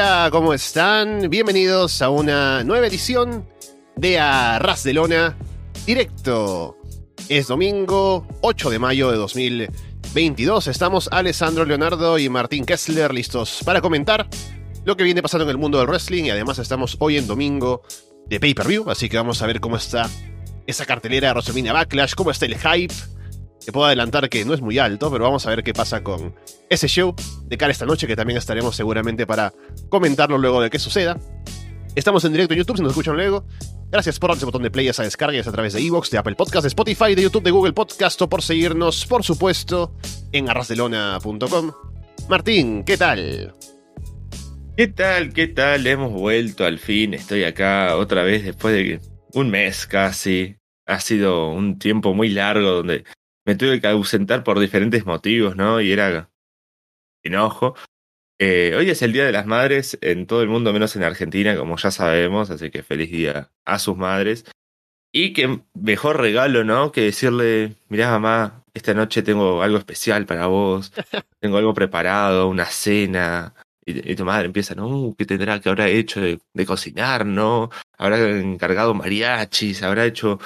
Hola, ¿cómo están? Bienvenidos a una nueva edición de Arras de Lona directo. Es domingo 8 de mayo de 2022. Estamos Alessandro Leonardo y Martín Kessler listos para comentar lo que viene pasando en el mundo del wrestling y además estamos hoy en domingo de pay-per-view, así que vamos a ver cómo está esa cartelera de WrestleMania Backlash, cómo está el hype. Te puedo adelantar que no es muy alto, pero vamos a ver qué pasa con ese show de cara esta noche, que también estaremos seguramente para comentarlo luego de que suceda. Estamos en directo en YouTube, si nos escuchan luego. Gracias por darle ese botón de play, esa descarga, a través de Evox, de Apple Podcast, de Spotify, de YouTube, de Google Podcast, o por seguirnos, por supuesto, en arrasdelona.com. Martín, ¿qué tal? ¿Qué tal? ¿Qué tal? Hemos vuelto al fin. Estoy acá otra vez después de un mes casi. Ha sido un tiempo muy largo donde me tuve que ausentar por diferentes motivos, ¿no? Y era enojo. Eh, hoy es el Día de las Madres en todo el mundo, menos en Argentina, como ya sabemos, así que feliz día a sus madres. Y qué mejor regalo, ¿no? Que decirle, mirá mamá, esta noche tengo algo especial para vos, tengo algo preparado, una cena. Y, tu madre empieza, ¿no? ¿Qué tendrá que habrá hecho de, de cocinar, no? Habrá encargado mariachis, habrá hecho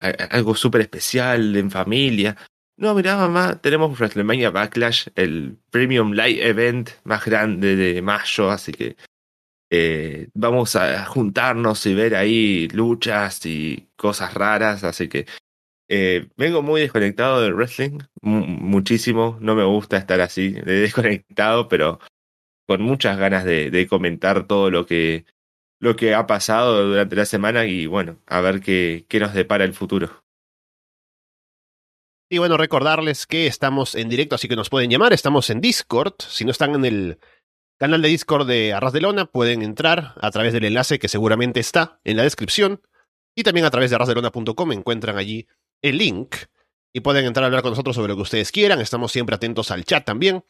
algo súper especial en familia. No, mirá, mamá, tenemos WrestleMania Backlash, el Premium Live Event más grande de mayo, así que eh, vamos a juntarnos y ver ahí luchas y cosas raras, así que eh, vengo muy desconectado del wrestling, muchísimo, no me gusta estar así, de desconectado, pero con muchas ganas de, de, comentar todo lo que, lo que ha pasado durante la semana y bueno, a ver qué, qué nos depara el futuro. Y bueno, recordarles que estamos en directo, así que nos pueden llamar. Estamos en Discord. Si no están en el canal de Discord de Arras de Lona, pueden entrar a través del enlace que seguramente está en la descripción. Y también a través de arrasdelona.com encuentran allí el link. Y pueden entrar a hablar con nosotros sobre lo que ustedes quieran. Estamos siempre atentos al chat también.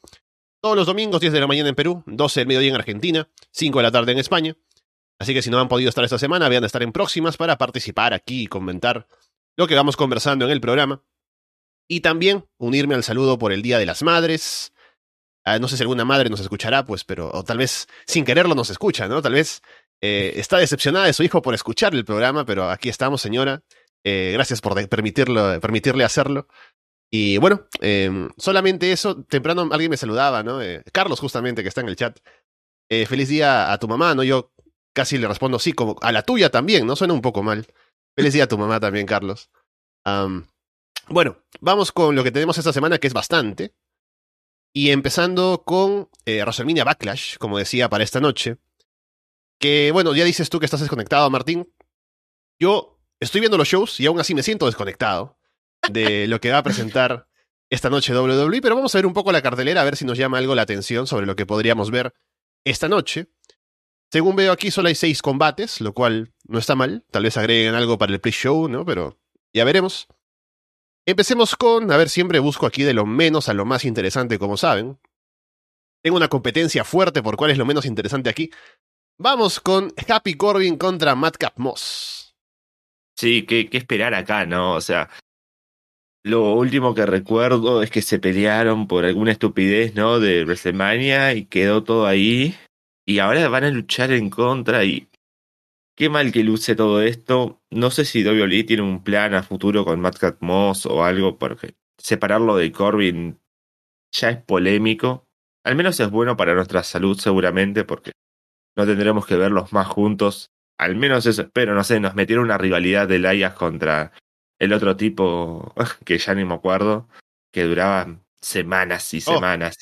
Todos los domingos, 10 de la mañana en Perú, 12 del mediodía en Argentina, 5 de la tarde en España. Así que si no han podido estar esta semana, vean de estar en próximas para participar aquí y comentar lo que vamos conversando en el programa. Y también unirme al saludo por el Día de las Madres. Ah, no sé si alguna madre nos escuchará, pues, pero o tal vez sin quererlo nos escucha, ¿no? Tal vez eh, está decepcionada de su hijo por escuchar el programa, pero aquí estamos, señora. Eh, gracias por permitirlo, permitirle hacerlo. Y bueno, eh, solamente eso. Temprano alguien me saludaba, ¿no? Eh, Carlos, justamente, que está en el chat. Feliz día a tu mamá, ¿no? Yo casi le respondo sí, como a la tuya también, ¿no? Suena un poco mal. Feliz día a tu mamá también, Carlos. Bueno, vamos con lo que tenemos esta semana, que es bastante. Y empezando con eh, WrestleMania Backlash, como decía, para esta noche. Que, bueno, ya dices tú que estás desconectado, Martín. Yo estoy viendo los shows y aún así me siento desconectado de lo que va a presentar esta noche WWE, pero vamos a ver un poco la cartelera, a ver si nos llama algo la atención sobre lo que podríamos ver esta noche. Según veo aquí, solo hay seis combates, lo cual no está mal. Tal vez agreguen algo para el pre-show, ¿no? Pero ya veremos. Empecemos con, a ver, siempre busco aquí de lo menos a lo más interesante, como saben. Tengo una competencia fuerte por cuál es lo menos interesante aquí. Vamos con Happy Corbin contra Madcap Moss. Sí, ¿qué, qué esperar acá, no? O sea, lo último que recuerdo es que se pelearon por alguna estupidez, ¿no? De WrestleMania y quedó todo ahí. Y ahora van a luchar en contra y Qué mal que luce todo esto. No sé si WWE tiene un plan a futuro con Matt Moss o algo, porque separarlo de Corbin ya es polémico. Al menos es bueno para nuestra salud, seguramente, porque no tendremos que verlos más juntos. Al menos eso espero, no sé, nos metieron una rivalidad de Layas contra el otro tipo, que ya ni me acuerdo, que duraba semanas y oh. semanas.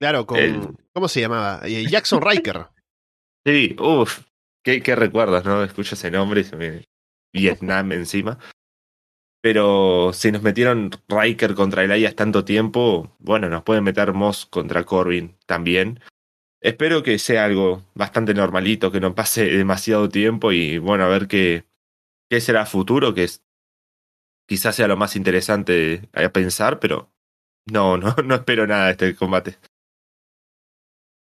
claro, con. ¿Cómo se llamaba? Eh, Jackson Riker. sí, uff. ¿Qué, qué recuerdas, no? Escucho ese nombre y. Vietnam encima. Pero si nos metieron Riker contra Elias tanto tiempo, bueno, nos pueden meter Moss contra Corbin también. Espero que sea algo bastante normalito, que no pase demasiado tiempo y bueno, a ver qué, qué será futuro, que es, quizás sea lo más interesante a pensar, pero no, no, no espero nada de este combate.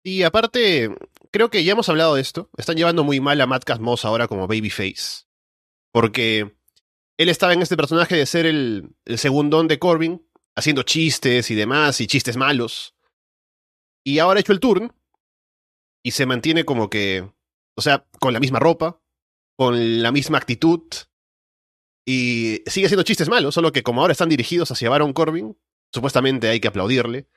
Y aparte, creo que ya hemos hablado de esto. Están llevando muy mal a Matt Moss ahora como Babyface. Porque él estaba en este personaje de ser el, el segundón de Corbin, haciendo chistes y demás, y chistes malos. Y ahora ha hecho el turn. y se mantiene como que, o sea, con la misma ropa, con la misma actitud, y sigue siendo chistes malos, solo que como ahora están dirigidos hacia Baron Corbin, supuestamente hay que aplaudirle.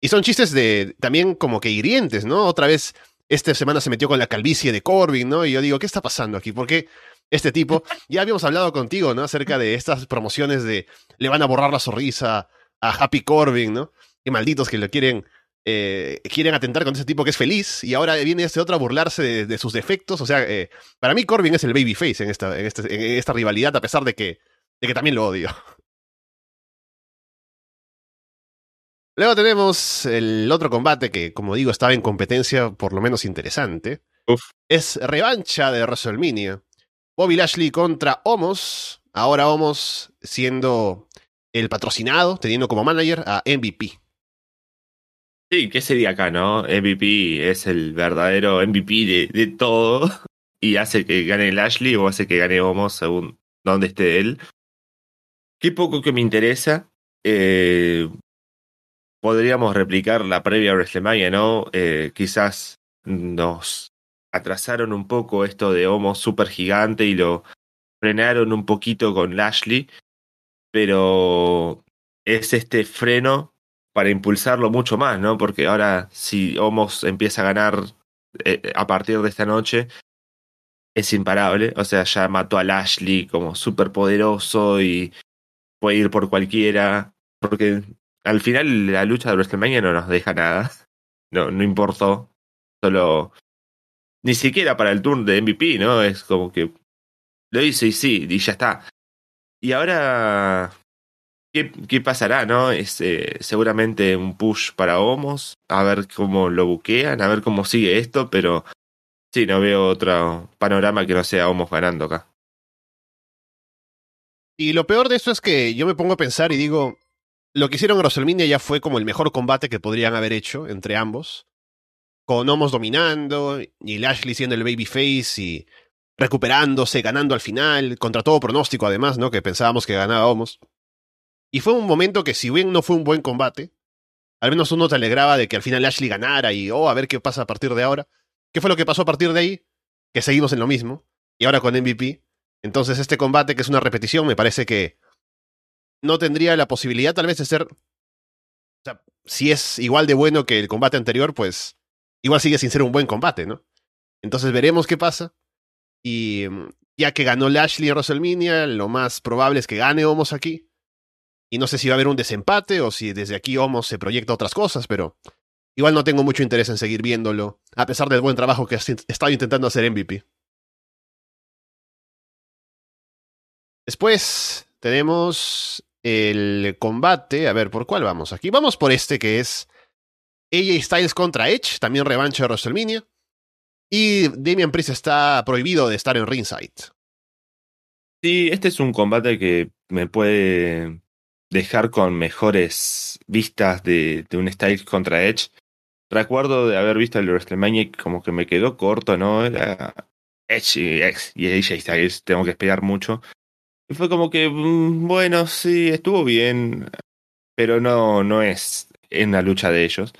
Y son chistes de también como que hirientes, ¿no? Otra vez, esta semana se metió con la calvicie de Corbin, ¿no? Y yo digo, ¿qué está pasando aquí? ¿Por qué este tipo? Ya habíamos hablado contigo, ¿no? Acerca de estas promociones de le van a borrar la sonrisa a Happy Corbin, ¿no? Qué malditos que le quieren eh, quieren atentar con ese tipo que es feliz y ahora viene este otro a burlarse de, sus defectos. O sea, eh, para mí Corbin es el babyface en esta, en, este, en esta rivalidad, a pesar de que, de que también lo odio. Luego tenemos el otro combate que, como digo, estaba en competencia por lo menos interesante. Es revancha de WrestleMania. Bobby Lashley contra Homos. Ahora Homos siendo el patrocinado, teniendo como manager a MVP. Sí, ¿qué sería acá, no? MVP es el verdadero MVP de, todo y hace que gane Lashley o hace que gane Homos según donde esté él. Qué poco que me interesa. Eh, podríamos replicar la previa WrestleMania, ¿no? Eh, quizás nos atrasaron un poco esto de Homos super gigante y lo frenaron un poquito con Lashley, pero es este freno para impulsarlo mucho más, ¿no? Porque ahora si Homos empieza a ganar eh, a partir de esta noche, es imparable. O sea, ya mató a Lashley como súper poderoso y puede ir por cualquiera. Porque al final la lucha de WrestleMania no nos deja nada. No, no importó. Solo. Ni siquiera para el turno de MVP, ¿no? Es como que. Lo hice y sí, y ya está. Y ahora ¿Qué, pasará, no? Es eh, seguramente un push para Homos, a ver cómo lo buquean, a ver cómo sigue esto, pero sí, no veo otro panorama que no sea Homos ganando acá. Y lo peor de esto es que yo me pongo a pensar y digo, lo que hicieron en WrestleMania ya fue como el mejor combate que podrían haber hecho entre ambos, con Homos dominando y Lashley siendo el babyface y recuperándose, ganando al final, contra todo pronóstico además, ¿no? Que pensábamos que ganaba Homos. Y fue un momento que, si bien no fue un buen combate, al menos uno te alegraba de que al final Ashley ganara y, oh, a ver qué pasa a partir de ahora. ¿Qué fue lo que pasó a partir de ahí? Que seguimos en lo mismo. Y ahora con MVP. Entonces, este combate, que es una repetición, me parece que no tendría la posibilidad, tal vez, de ser. O sea, si es igual de bueno que el combate anterior, pues igual sigue sin ser un buen combate, ¿no? Entonces veremos qué pasa. Y mm, ya que ganó Lashley en WrestleMania, lo más probable es que gane Homos aquí. Y no sé si va a haber un desempate o si desde aquí Homos se proyecta otras cosas, pero igual no tengo mucho interés en seguir viéndolo, a pesar del buen trabajo que ha estado intentando hacer MVP. Después tenemos el combate. A ver, ¿por cuál vamos? Aquí vamos por este que es AJ Styles contra Edge, también revancha de WrestleMania. Y Damian Priest está prohibido de estar en ringside. Sí, este es un combate que me puede dejar con mejores vistas de, un Styles contra Edge. Recuerdo de haber visto el WrestleMania como que me quedó corto, ¿no? Era Edge y, Edge y AJ Styles, tengo que esperar mucho. Y fue como que, mm, bueno, sí, estuvo bien, pero no, no es en la lucha de ellos.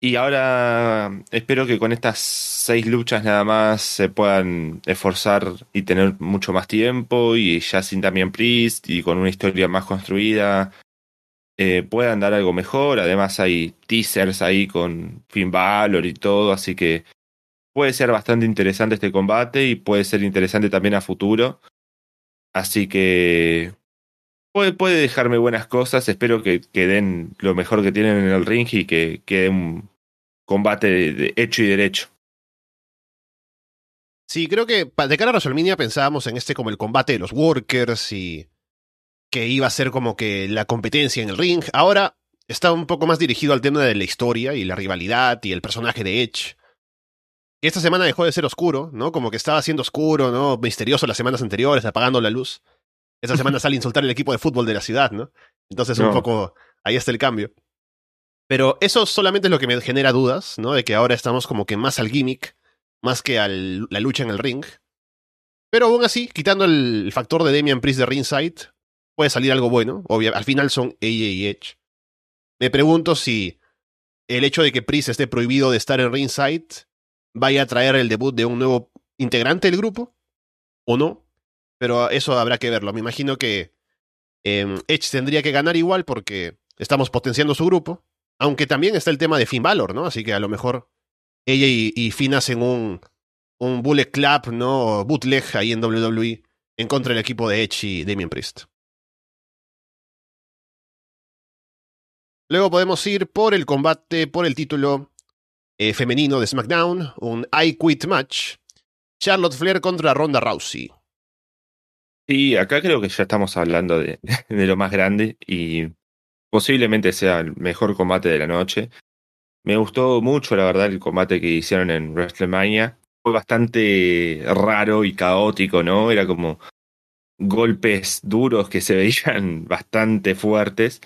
Y ahora espero que con estas seis luchas nada más se puedan esforzar y tener mucho más tiempo y ya sin también Priest y con una historia más construida eh, puedan dar algo mejor. Además hay teasers ahí con Finn Balor y todo, así que puede ser bastante interesante este combate y puede ser interesante también a futuro. Así que puede, dejarme buenas cosas. Espero que, que, den lo mejor que tienen en el ring y que quede un combate de, hecho y derecho. Sí, creo que de cara a WrestleMania pensábamos en este como el combate de los workers y que iba a ser como que la competencia en el ring. Ahora está un poco más dirigido al tema de la historia y la rivalidad y el personaje de Edge. Esta semana dejó de ser oscuro, ¿no? Como que estaba siendo oscuro, ¿no? Misterioso las semanas anteriores, apagando la luz. Esta semana sale a insultar el equipo de fútbol de la ciudad, ¿no? Entonces un poco ahí está el cambio. Pero eso solamente es lo que me genera dudas, ¿no? De que ahora estamos como que más al gimmick, más que a la lucha en el ring. Pero aún así, quitando el factor de Damian Priest de ringside, puede salir algo bueno. Obvio, al final son AJ y Edge. Me pregunto si el hecho de que Priest esté prohibido de estar en ringside vaya a traer el debut de un nuevo integrante del grupo o no, pero eso habrá que verlo. Me imagino que eh, Edge tendría que ganar igual porque estamos potenciando su grupo, aunque también está el tema de Finn Balor, ¿no? Así que a lo mejor ella y, Finn hacen un, un bullet clap, ¿no? Bootleg ahí en WWE en contra del equipo de Edge y Damien Priest. Luego podemos ir por el combate por el título eh, femenino de SmackDown, un I Quit match. Charlotte Flair contra Ronda Rousey. Sí, acá creo que ya estamos hablando de, de lo más grande y posiblemente sea el mejor combate de la noche. Me gustó mucho, la verdad, el combate que hicieron en WrestleMania. Fue bastante raro y caótico, ¿no? Era como golpes duros que se veían bastante fuertes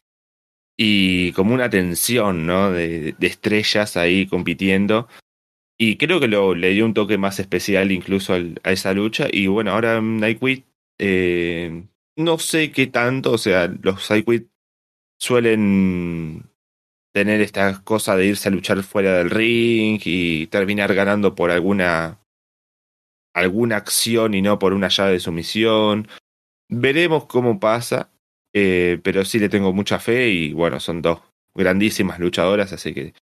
y como una tensión, ¿no? De, estrellas ahí compitiendo. Y creo que le dio un toque más especial incluso a esa lucha. Y bueno, ahora Nightwit, eh, no sé qué tanto, o sea, los Nightwit suelen tener esta cosa de irse a luchar fuera del ring y terminar ganando por alguna alguna acción y no por una llave de sumisión. Veremos cómo pasa, eh, pero sí le tengo mucha fe y bueno, son dos grandísimas luchadoras, así que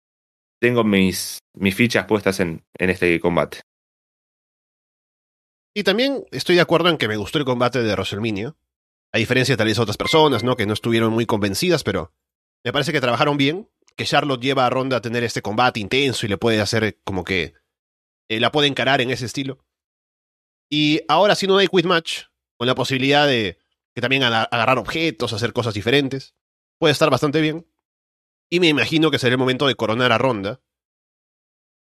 tengo mis, fichas puestas en, en este combate. Y también estoy de acuerdo en que me gustó el combate de WrestleMania. A diferencia de tal vez otras personas, ¿no? Que no estuvieron muy convencidas, pero me parece que trabajaron bien. Que Charlotte lleva a Ronda a tener este combate intenso y le puede hacer como que eh, la puede encarar en ese estilo. Y ahora si no hay quit match, con la posibilidad de que también agarrar objetos, hacer cosas diferentes, puede estar bastante bien. Y me imagino que será el momento de coronar a Ronda.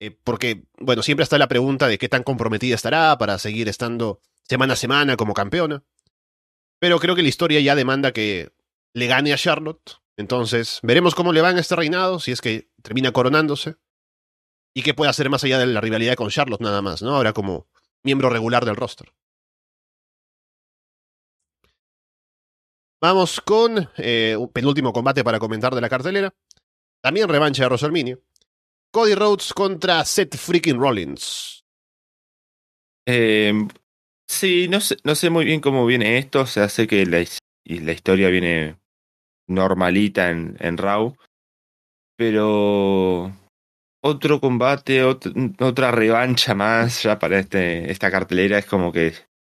Eh, porque, bueno, siempre está la pregunta de qué tan comprometida estará para seguir estando semana a semana como campeona. Pero creo que la historia ya demanda que le gane a Charlotte. Entonces, veremos cómo le va en este reinado, si es que termina coronándose. Y qué puede hacer más allá de la rivalidad con Charlotte nada más, ¿no? Ahora como miembro regular del roster. Vamos con eh, un penúltimo combate para comentar de la cartelera. También revancha de WrestleMania. Cody Rhodes contra Seth freaking Rollins. Eh, sí, no sé, no sé muy bien cómo viene esto. O sea, sé que la, historia viene normalita en, Raw. Pero otro combate, ot otra revancha más ya para este, esta cartelera es como que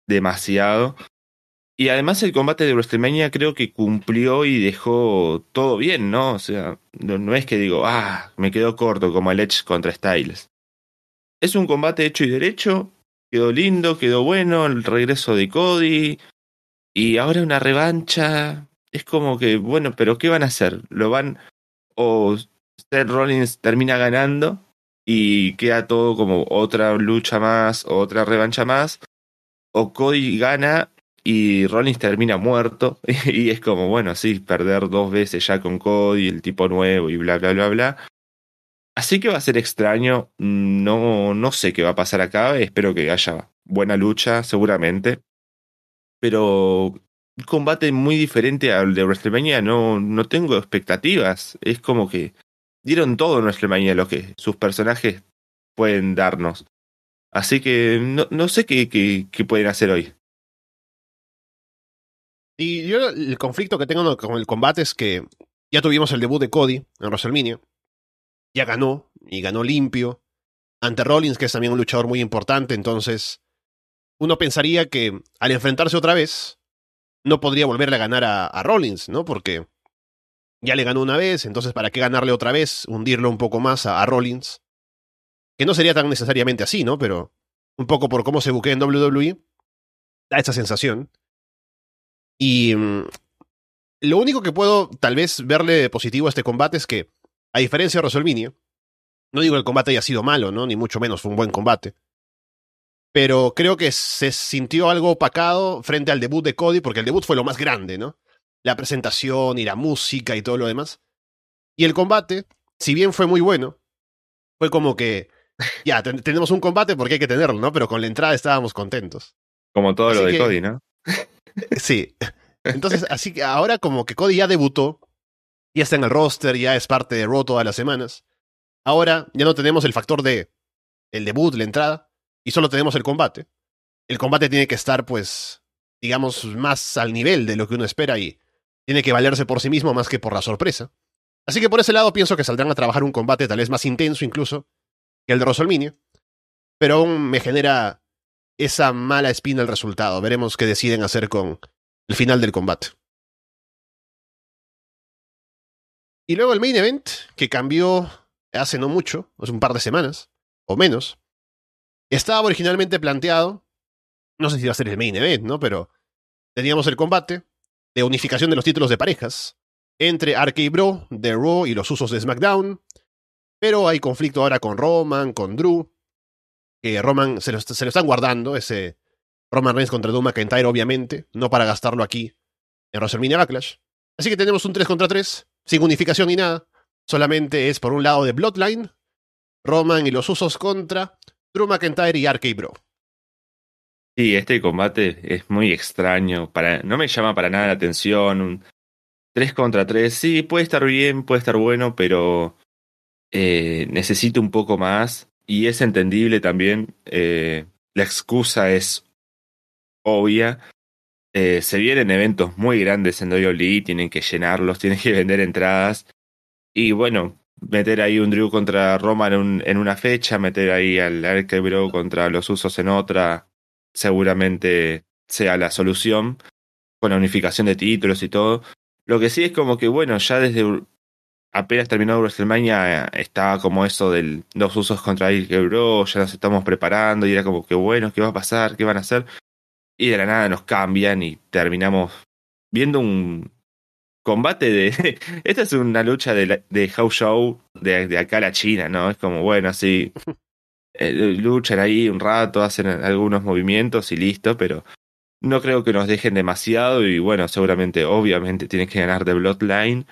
demasiado. Y además el combate de WrestleMania creo que cumplió y dejó todo bien, ¿no? O sea, no, es que digo, ah, me quedó corto como el Edge contra Styles. Es un combate hecho y derecho, quedó lindo, quedó bueno, el regreso de Cody. Y ahora una revancha. Es como que, bueno, pero ¿qué van a hacer? ¿Lo van o Seth Rollins termina ganando y queda todo como otra lucha más, otra revancha más? ¿O Cody gana y Rollins termina muerto y es como, bueno, sí, perder dos veces ya con Cody, el tipo nuevo y bla, bla, bla, bla. Así que va a ser extraño, no, no sé qué va a pasar acá, espero que haya buena lucha, seguramente. Pero un combate muy diferente al de WrestleMania, no, no tengo expectativas. Es como que dieron todo en WrestleMania lo que sus personajes pueden darnos. Así que no, no sé qué, qué, qué pueden hacer hoy. Y yo el conflicto que tengo con el combate es que ya tuvimos el debut de Cody en WrestleMania. Ya ganó, y ganó limpio. Ante Rollins, que es también un luchador muy importante, entonces uno pensaría que al enfrentarse otra vez, no podría volverle a ganar a, a Rollins, ¿no? Porque ya le ganó una vez, entonces ¿para qué ganarle otra vez? Hundirlo un poco más a, a Rollins. Que no sería tan necesariamente así, ¿no? Pero un poco por cómo se buquea en WWE, da esa sensación. Y mmm, lo único que puedo tal vez verle positivo a este combate es que, a diferencia de WrestleMania, no digo que el combate haya sido malo, ¿no? Ni mucho menos, fue un buen combate. Pero creo que se sintió algo opacado frente al debut de Cody, porque el debut fue lo más grande, ¿no? La presentación y la música y todo lo demás. Y el combate, si bien fue muy bueno, fue como que, ya, ten tenemos un combate porque hay que tenerlo, ¿no? Pero con la entrada estábamos contentos. Como todo Así lo de que- Cody, ¿no? Sí. Entonces, así que ahora como que Cody ya debutó, ya está en el roster, ya es parte de Raw todas las semanas. Ahora ya no tenemos el factor de el debut, la entrada, y solo tenemos el combate. El combate tiene que estar, pues, digamos, más al nivel de lo que uno espera y tiene que valerse por sí mismo más que por la sorpresa. Así que por ese lado pienso que saldrán a trabajar un combate tal vez más intenso incluso que el de WrestleMania. Pero aún me genera esa mala espina el resultado. Veremos qué deciden hacer con el final del combate. Y luego el main event, que cambió hace no mucho, hace un par de semanas, o menos, estaba originalmente planteado, no sé si iba a ser el main event, ¿no? Pero teníamos el combate de unificación de los títulos de parejas entre RK Bro de Raw y los usos de SmackDown. Pero hay conflicto ahora con Roman, con Drew. Que Roman se lo, se lo están guardando, ese Roman Reigns contra Drew McIntyre, obviamente, no para gastarlo aquí en WrestleMania Backlash. Así que tenemos un 3 contra 3, sin unificación ni nada. Solamente es por un lado de Bloodline, Roman y los usos contra Drew McIntyre y RK Bro. Sí, este combate es muy extraño. Para, no me llama para nada la atención. Un 3 contra 3, sí, puede estar bien, puede estar bueno, pero eh, necesito un poco más. Y es entendible también. Eh, la excusa es obvia. Eh, se vienen eventos muy grandes en WWE, tienen que llenarlos, tienen que vender entradas. Y bueno, meter ahí un Drew contra Roman en, un, en una fecha, meter ahí al Bro contra los usos en otra, seguramente sea la solución, con la unificación de títulos y todo. Lo que sí es como que, bueno, ya desde apenas terminó WrestleMania estaba como eso del dos usos contra el Bro, ya nos estamos preparando y era como que, bueno, ¿qué va a pasar? ¿Qué van a hacer? Y de la nada nos cambian y terminamos viendo un combate de... Esta es una lucha de, de House Show de, de acá a la China, ¿no? Es como, bueno, así... Eh, luchan ahí un rato, hacen algunos movimientos y listo, pero no creo que nos dejen demasiado y bueno, seguramente, obviamente, tienen que ganar de Bloodline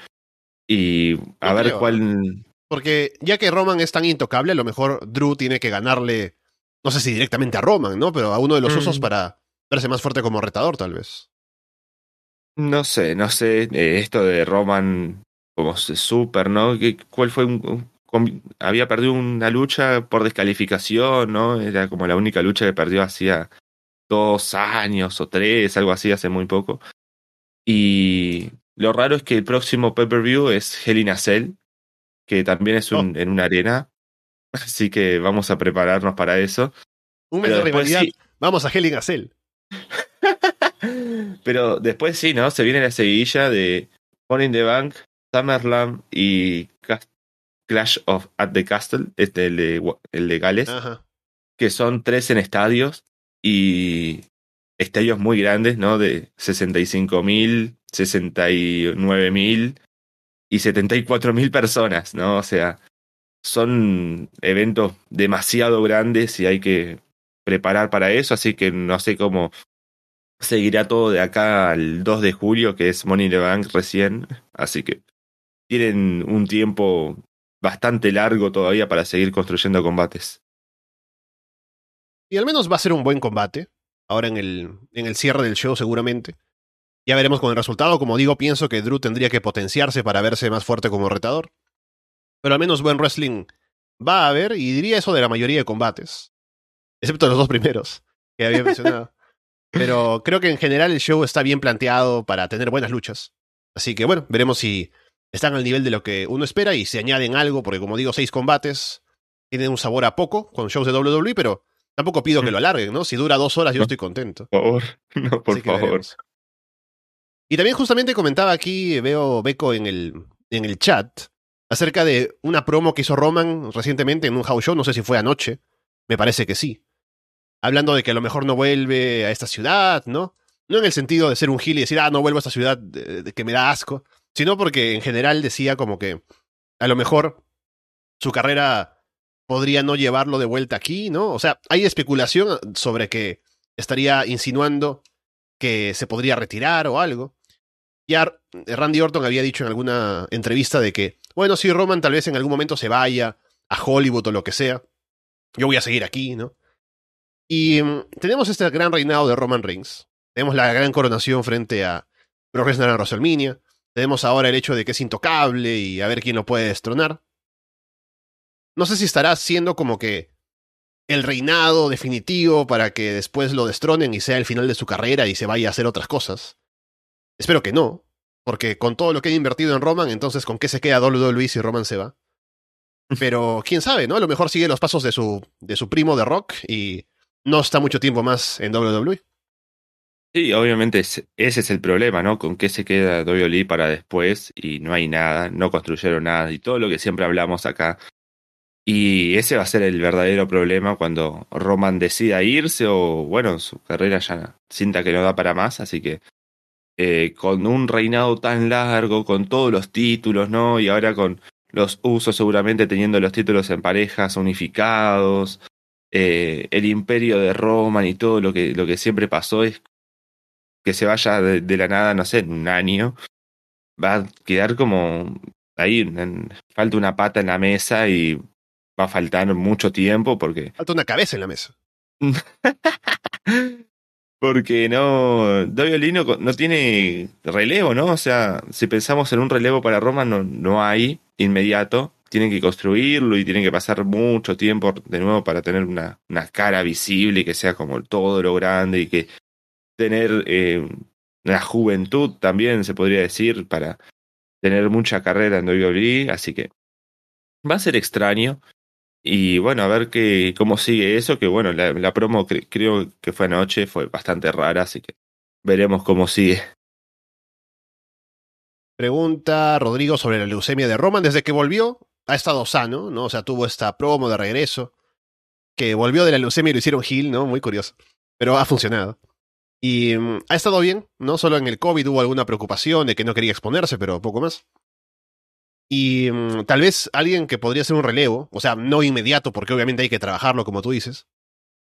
y a ver cuál... Porque ya que Roman es tan intocable, a lo mejor Drew tiene que ganarle, no sé si directamente a Roman, ¿no? Pero a uno de los usos mm. para verse más fuerte como retador, tal vez. No sé, no sé, eh, esto de Roman como super, ¿no? ¿Cuál fue un, había perdido una lucha por descalificación, ¿no? Era como la única lucha que perdió hacía dos años o tres, algo así, hace muy poco. Y lo raro es que el próximo pay-per-view es Hell in a Cell, que también es un, oh. en una arena. Así que vamos a prepararnos para eso. Un mes de rivalidad. Vamos a Hell in a Cell. Pero después sí, ¿no? Se viene la seguidilla de Money in the Bank, Summerland y Clash of at the Castle, este el de, el de Gales, que son tres en estadios y estadios muy grandes, ¿no? De 65 mil, 69 mil y 74 mil personas, ¿no? O sea, son eventos demasiado grandes y hay que preparar para eso, así que no sé cómo seguirá todo de acá al 2 de julio, que es Money in Bank recién, así que tienen un tiempo bastante largo todavía para seguir construyendo combates. Y al menos va a ser un buen combate, ahora en el, en el cierre del show seguramente. Ya veremos con el resultado, como digo, pienso que Drew tendría que potenciarse para verse más fuerte como retador. Pero al menos buen wrestling va a haber, y diría eso de la mayoría de combates. Excepto los dos primeros que había mencionado. Pero creo que en general el show está bien planteado para tener buenas luchas. Así que bueno, veremos si están al nivel de lo que uno espera y se añaden algo, porque como digo, seis combates tienen un sabor a poco con shows de WWE, pero tampoco pido que lo alarguen, ¿no? Si dura dos horas yo estoy contento. Por favor, no, por favor. Y también justamente comentaba aquí, veo Beco en el, en el chat, acerca de una promo que hizo Roman recientemente en un house show, no sé si fue anoche, me parece que sí. Hablando de que a lo mejor no vuelve a esta ciudad, ¿no? No en el sentido de ser un gil y decir, ah, no vuelvo a esta ciudad de que me da asco, sino porque en general decía como que a lo mejor su carrera podría no llevarlo de vuelta aquí, ¿no? O sea, hay especulación sobre que estaría insinuando que se podría retirar o algo. Ya Randy Orton había dicho en alguna entrevista de que, bueno, si Roman tal vez en algún momento se vaya a Hollywood o lo que sea, yo voy a seguir aquí, ¿no? Y mm, tenemos este gran reinado de Roman Reigns. Tenemos la gran coronación frente a Brock Lesnar en WrestleMania. Tenemos ahora el hecho de que es intocable y a ver quién lo puede destronar. No sé si estará siendo como que el reinado definitivo para que después lo destronen y sea el final de su carrera y se vaya a hacer otras cosas. Espero que no, porque con todo lo que he invertido en Roman, entonces ¿con qué se queda WWE si Roman se va? Pero quién sabe, ¿no? A lo mejor sigue los pasos de su, de su primo de Rock y no está mucho tiempo más en WWE. Sí, obviamente ese es el problema, ¿no? Con qué se queda WWE para después y no hay nada, no construyeron nada y todo lo que siempre hablamos acá. Y ese va a ser el verdadero problema cuando Roman decida irse o, bueno, su carrera ya sienta que no da para más, así que eh, con un reinado tan largo, con todos los títulos, ¿no? Y ahora con los usos seguramente teniendo los títulos en parejas unificados, eh, el imperio de Roman y todo lo que, lo que siempre pasó es que se vaya de, la nada, no sé, en un año, va a quedar como ahí, falta una pata en la mesa y va a faltar mucho tiempo porque... Falta una cabeza en la mesa. porque no, Doviolino no tiene relevo, ¿no? O sea, si pensamos en un relevo para Roma, no, no hay inmediato. Tienen que construirlo y tienen que pasar mucho tiempo de nuevo para tener una, una cara visible y que sea como todo lo grande y que tener eh, una juventud también, se podría decir, para tener mucha carrera en WWE, así que va a ser extraño. Y bueno, a ver qué, cómo sigue eso, que bueno, la, promo creo que fue anoche, fue bastante rara, así que veremos cómo sigue. Pregunta Rodrigo sobre la leucemia de Roman. Desde que volvió, ha estado sano, ¿no? O sea, tuvo esta promo de regreso. Que volvió de la leucemia y lo hicieron Hill, ¿no? Muy curioso. Pero ha funcionado. Y mm, ha estado bien, ¿no? Solo en el COVID hubo alguna preocupación de que no quería exponerse, pero poco más. Y mm, tal vez alguien que podría ser un relevo, o sea, no inmediato, porque obviamente hay que trabajarlo, como tú dices,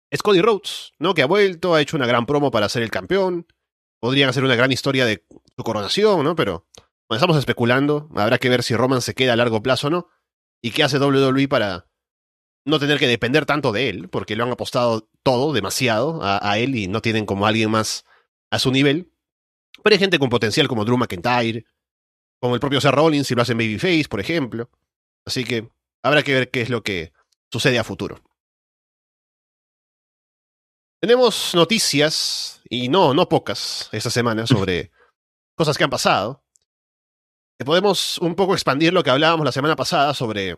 es Cody Rhodes, ¿no? Que ha vuelto, ha hecho una gran promo para ser el campeón. Podrían hacer una gran historia de su coronación, ¿no? Pero bueno, estamos especulando. Habrá que ver si Roman se queda a largo plazo o no. Y qué hace WWE para no tener que depender tanto de él, porque lo han apostado todo demasiado a, él y no tienen como alguien más a su nivel. Pero hay gente con potencial como Drew McIntyre, como el propio Seth Rollins si lo hacen Babyface, por ejemplo. Así que habrá que ver qué es lo que sucede a futuro. Tenemos noticias, y no, no pocas, esta semana sobre cosas que han pasado. Podemos un poco expandir lo que hablábamos la semana pasada sobre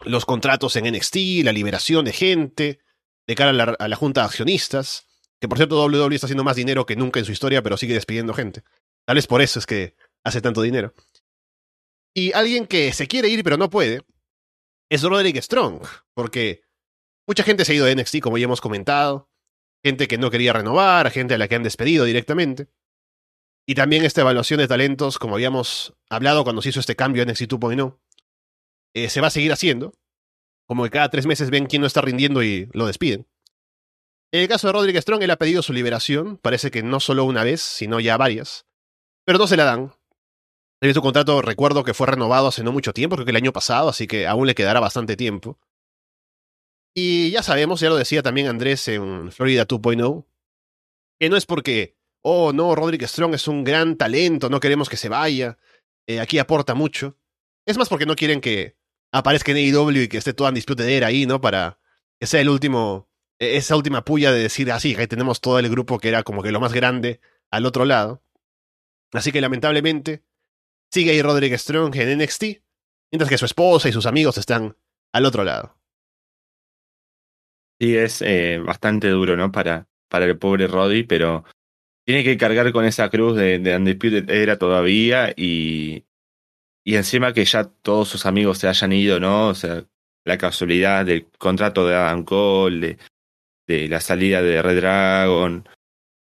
los contratos en NXT, la liberación de gente de cara a la, junta de accionistas, que por cierto WWE está haciendo más dinero que nunca en su historia, pero sigue despidiendo gente. Tal vez por eso es que hace tanto dinero. Y alguien que se quiere ir pero no puede es Roderick Strong, porque mucha gente se ha ido de NXT, como ya hemos comentado, gente que no quería renovar, gente a la que han despedido directamente. Y también esta evaluación de talentos, como habíamos hablado cuando se hizo este cambio en NXT 2.0, eh, se va a seguir haciendo. Como que cada tres meses ven quién no está rindiendo y lo despiden. En el caso de Roderick Strong, él ha pedido su liberación, parece que no solo una vez, sino ya varias. Pero no se la dan. Su contrato, recuerdo que fue renovado hace no mucho tiempo, creo que el año pasado, así que aún le quedará bastante tiempo. Y ya sabemos, ya lo decía también Andrés en Florida 2.0, que no es porque, oh no, Roderick Strong es un gran talento, no queremos que se vaya, eh, aquí aporta mucho. Es más porque no quieren que aparezca en AEW y que esté toda en dispute ahí, ¿no? Para que sea el último, e-, esa última puya de decir, así, ah, ahí tenemos todo el grupo que era como que lo más grande al otro lado. Así que lamentablemente sigue ahí Roderick Strong en NXT, mientras que su esposa y sus amigos están al otro lado. Sí, es eh, bastante duro, ¿no? Para, para el pobre Roddy, pero tiene que cargar con esa cruz de, de Undisputed Era todavía y, y encima que ya todos sus amigos se hayan ido, ¿no? O sea, la casualidad del contrato de Adam Cole, de, la salida de Red Dragon,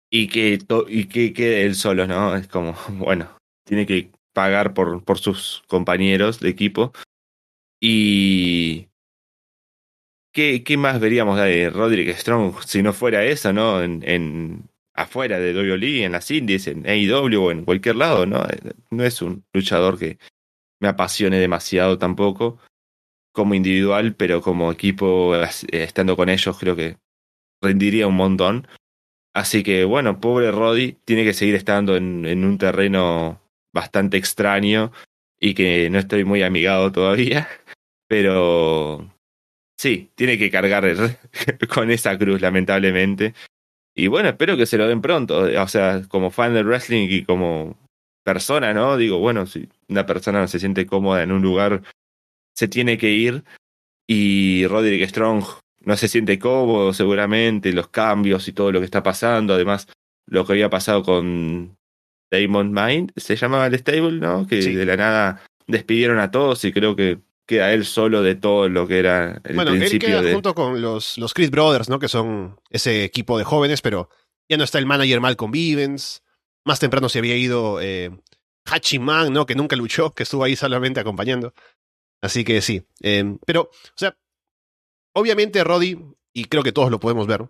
y que, y que quede él solo, ¿no? Es como, bueno, tiene que pagar por, por sus compañeros de equipo. Y. ¿Qué, ¿Qué más veríamos de Roderick Strong si no fuera eso, ¿no? En, afuera de WWE, en las indies, en AEW o en cualquier lado, ¿no? No es un luchador que, me apasione demasiado tampoco como individual, pero como equipo, eh, estando con ellos, creo que rendiría un montón. Así que bueno, pobre Roddy tiene que seguir estando en, en un terreno bastante extraño y que no estoy muy amigado todavía, pero sí, tiene que cargar con esa cruz, lamentablemente. Y bueno, espero que se lo den pronto. O sea, como fan del wrestling y como persona, ¿no? Digo, bueno, si una persona no se siente cómoda en un lugar, se tiene que ir. Y Roderick Strong no se siente cómodo, seguramente, los cambios y todo lo que está pasando. Además, lo que había pasado con Damon Mind, se llamaba el stable, ¿no? Que de la nada despidieron a todos y creo que queda él solo de todo lo que era el bueno, principio él queda junto con los, los Chris Brothers, ¿no? Que son ese equipo de jóvenes, pero ya no está el manager Malcolm Vivens. Más temprano se había ido eh, Hachiman, ¿no? Que nunca luchó, que estuvo ahí solamente acompañando. Así que sí. Eh, pero, o sea, obviamente Roddy, y creo que todos lo podemos ver,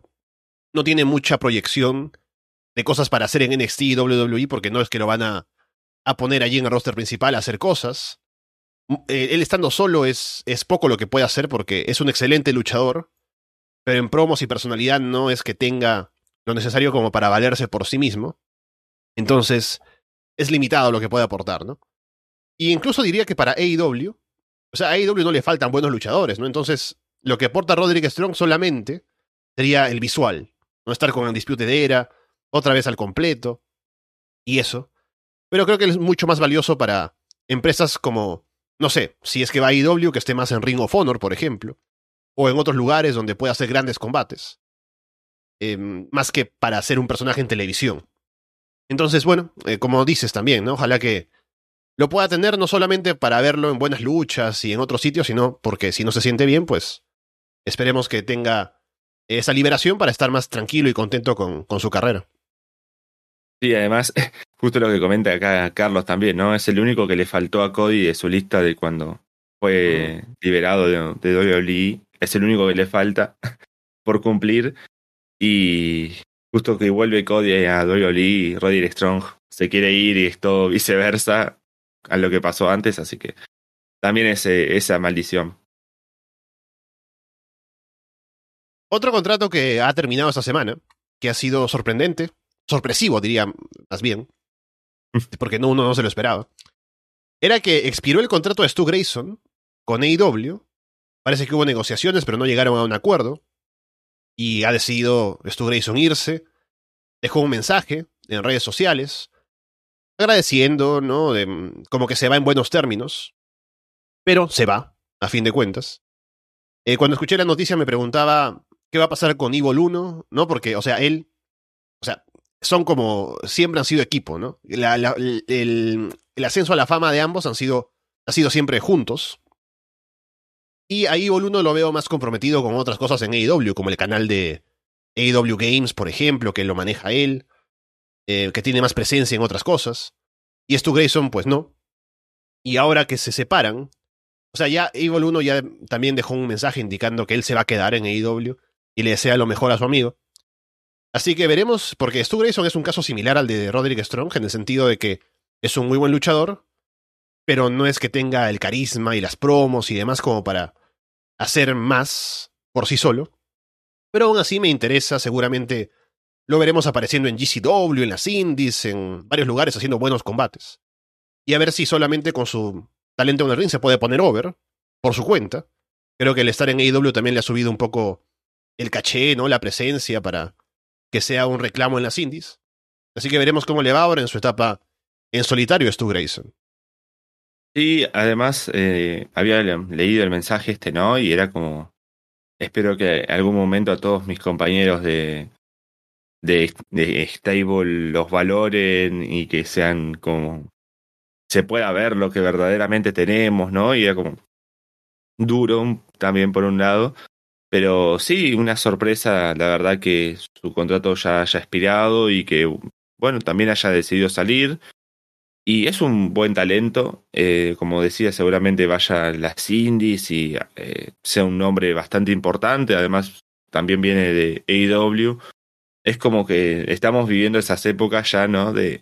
no tiene mucha proyección de cosas para hacer en NXT y WWE, porque no es que lo van a, a poner allí en el roster principal a hacer cosas. Eh, él estando solo es, es poco lo que puede hacer porque es un excelente luchador, pero en promos y personalidad no es que tenga lo necesario como para valerse por sí mismo. Entonces, es limitado lo que puede aportar, ¿no? Y incluso diría que para AEW, o sea, a AEW no le faltan buenos luchadores, ¿no? Entonces, lo que aporta Roderick Strong solamente sería el visual, no estar con el dispute de era, otra vez al completo, y eso. Pero creo que es mucho más valioso para empresas como no sé, si es que va a IW que esté más en Ring of Honor, por ejemplo, o en otros lugares donde pueda hacer grandes combates, em, más que para ser un personaje en televisión. Entonces, bueno, eh, como dices también, ¿no? Ojalá que lo pueda tener no solamente para verlo en buenas luchas y en otros sitios, sino porque si no se siente bien, pues esperemos que tenga esa liberación para estar más tranquilo y contento con, con su carrera. Sí, además, justo lo que comenta acá Carlos también, ¿no? Es el único que le faltó a Cody de su lista de cuando fue liberado de, de WWE. Es el único que le falta por cumplir. Y justo que vuelve Cody a WWE, Roddy Strong se quiere ir y esto viceversa a lo que pasó antes, así que también es esa maldición. Otro contrato que ha terminado esta semana, que ha sido sorprendente, sorpresivo, diría más bien, porque no, uno no se lo esperaba, era que expiró el contrato de Stu Grayson con AEW. Parece que hubo negociaciones, pero no llegaron a un acuerdo. Y ha decidido Stu Grayson irse. Dejó un mensaje en redes sociales agradeciendo, ¿no? Como que se va en buenos términos. Pero se va, a fin de cuentas. Eh, cuando escuché la noticia me preguntaba qué va a pasar con Evil 1, ¿no? Porque, o sea, él, son como, siempre han sido equipo, ¿no? el, ascenso a la fama de ambos han sido, ha sido siempre juntos. Y ahí Boluno lo veo más comprometido con otras cosas en AEW, como el canal de AEW Games, por ejemplo, que lo maneja él, eh, que tiene más presencia en otras cosas. Y Stu Grayson, pues no. Y ahora que se separan, o sea, ya Evil 1 ya también dejó un mensaje indicando que él se va a quedar en AEW y le desea lo mejor a su amigo. Así que veremos, porque Stu Grayson es un caso similar al de Roderick Strong, en el sentido de que es un muy buen luchador, pero no es que tenga el carisma y las promos y demás como para hacer más por sí solo. Pero aún así me interesa, seguramente lo veremos apareciendo en GCW, en las indies, en varios lugares haciendo buenos combates. Y a ver si solamente con su talento en el ring se puede poner over, por su cuenta. Creo que el estar en AEW también le ha subido un poco el caché, ¿no? La presencia para que sea un reclamo en las indies. Así que veremos cómo le va ahora en su etapa en solitario Stu Grayson. Sí, además eh, había leído el mensaje este, ¿no? Y era como, espero que en algún momento a todos mis compañeros de, de, de Stable los valoren y que sean como, se pueda ver lo que verdaderamente tenemos, ¿no? Y era como duro también por un lado, pero sí, una sorpresa, la verdad que su contrato ya haya expirado y que, bueno, también haya decidido salir. Y es un buen talento, eh, como decía, seguramente vaya a las indies y eh, sea un nombre bastante importante, además también viene de AEW. Es como que estamos viviendo esas épocas ya, ¿no? De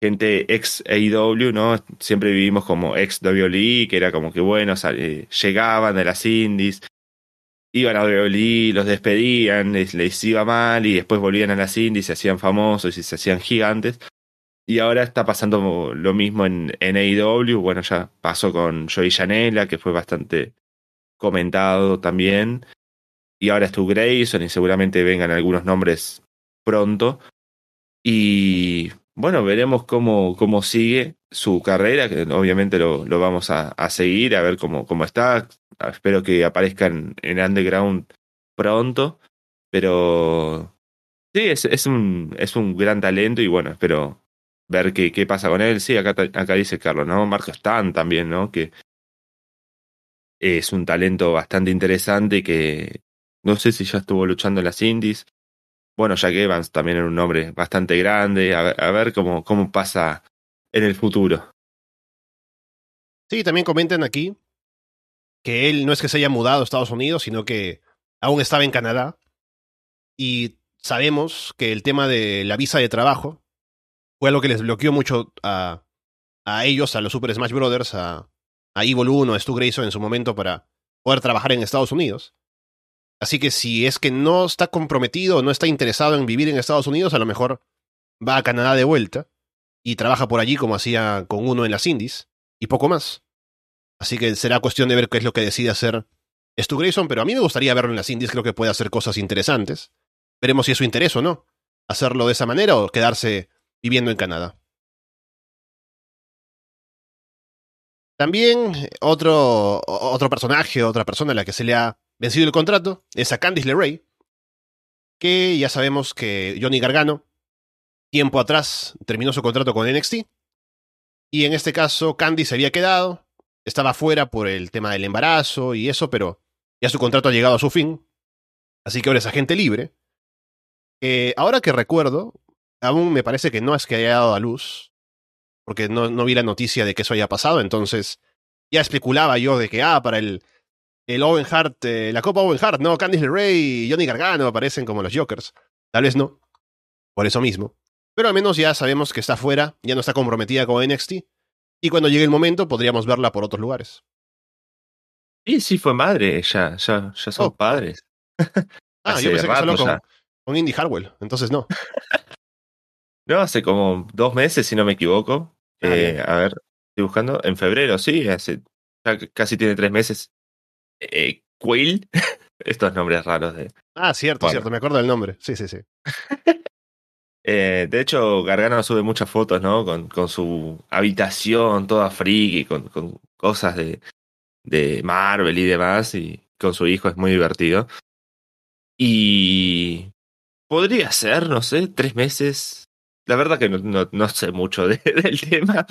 gente ex AEW, ¿no? Siempre vivimos como ex WWE, que era como que, bueno, llegaban de las indies, iban a WWE, los despedían, les, iba mal y después volvían a las indies, se hacían famosos y se hacían gigantes. Y ahora está pasando lo mismo en, en AEW. Bueno, ya pasó con Joey Janela, que fue bastante comentado también. Y ahora es Grayson y seguramente vengan algunos nombres pronto. Y bueno, veremos cómo, cómo sigue su carrera, que obviamente lo, lo vamos a, a, seguir, a ver cómo, cómo está. Espero que aparezcan en Underground pronto. Pero sí, es, es, un, es un gran talento y bueno, espero ver qué, qué pasa con él. Sí, acá, acá dice Carlos, ¿no? Marco Stan también, ¿no? Que es un talento bastante interesante que no sé si ya estuvo luchando en las indies. Bueno, Jack Evans también era un nombre bastante grande. A ver, a ver cómo, cómo pasa en el futuro. Sí, también comentan aquí que él no es que se haya mudado a Estados Unidos, sino que aún estaba en Canadá y sabemos que el tema de la visa de trabajo fue algo que les bloqueó mucho a, a ellos, a los Super Smash Brothers, a, a Evil 1, a Stu Grayson en su momento para poder trabajar en Estados Unidos. Así que si es que no está comprometido no está interesado en vivir en Estados Unidos, a lo mejor va a Canadá de vuelta y trabaja por allí como hacía con uno en las indies y poco más. Así que será cuestión de ver qué es lo que decide hacer Stu Grayson, pero a mí me gustaría verlo en las indies, creo que puede hacer cosas interesantes. Veremos si es su interés o no. Hacerlo de esa manera o quedarse viviendo en Canadá. También otro, otro personaje, otra persona a la que se le ha vencido el contrato es a Candice LeRae, que ya sabemos que Johnny Gargano, tiempo atrás, terminó su contrato con NXT. Y en este caso, Candice se había quedado, estaba fuera por el tema del embarazo y eso, pero ya su contrato ha llegado a su fin. Así que ahora es agente libre. Eh, ahora que recuerdo, aún me parece que no es que haya dado a luz, porque no, no vi la noticia de que eso haya pasado, entonces ya especulaba yo de que, ah, para el, el Owen Hart, eh, la Copa Owen Hart, no, Candice LeRae y Johnny Gargano aparecen como los Jokers. Tal vez no, por eso mismo. Pero al menos ya sabemos que está fuera, ya no está comprometida con NXT, y cuando llegue el momento podríamos verla por otros lugares. Sí, sí fue madre, ya, ya, ya son Oh. padres. Ah, Hace yo pensé que rato solo con, con Indy Harwell, entonces no. No, hace como dos meses, si no me equivoco. Ah, Eh, a ver, estoy buscando. En febrero, sí, hace ya casi tiene tres meses. Eh, Quill, estos nombres raros de. Ah, cierto, Bueno. cierto, me acuerdo del nombre. Sí, sí, sí. Eh, de hecho, Gargano sube muchas fotos, ¿no? Con, su habitación toda friki, con, cosas de, Marvel y demás, y con su hijo es muy divertido. Y podría ser, no sé, tres meses. La verdad que no, sé mucho de- del tema,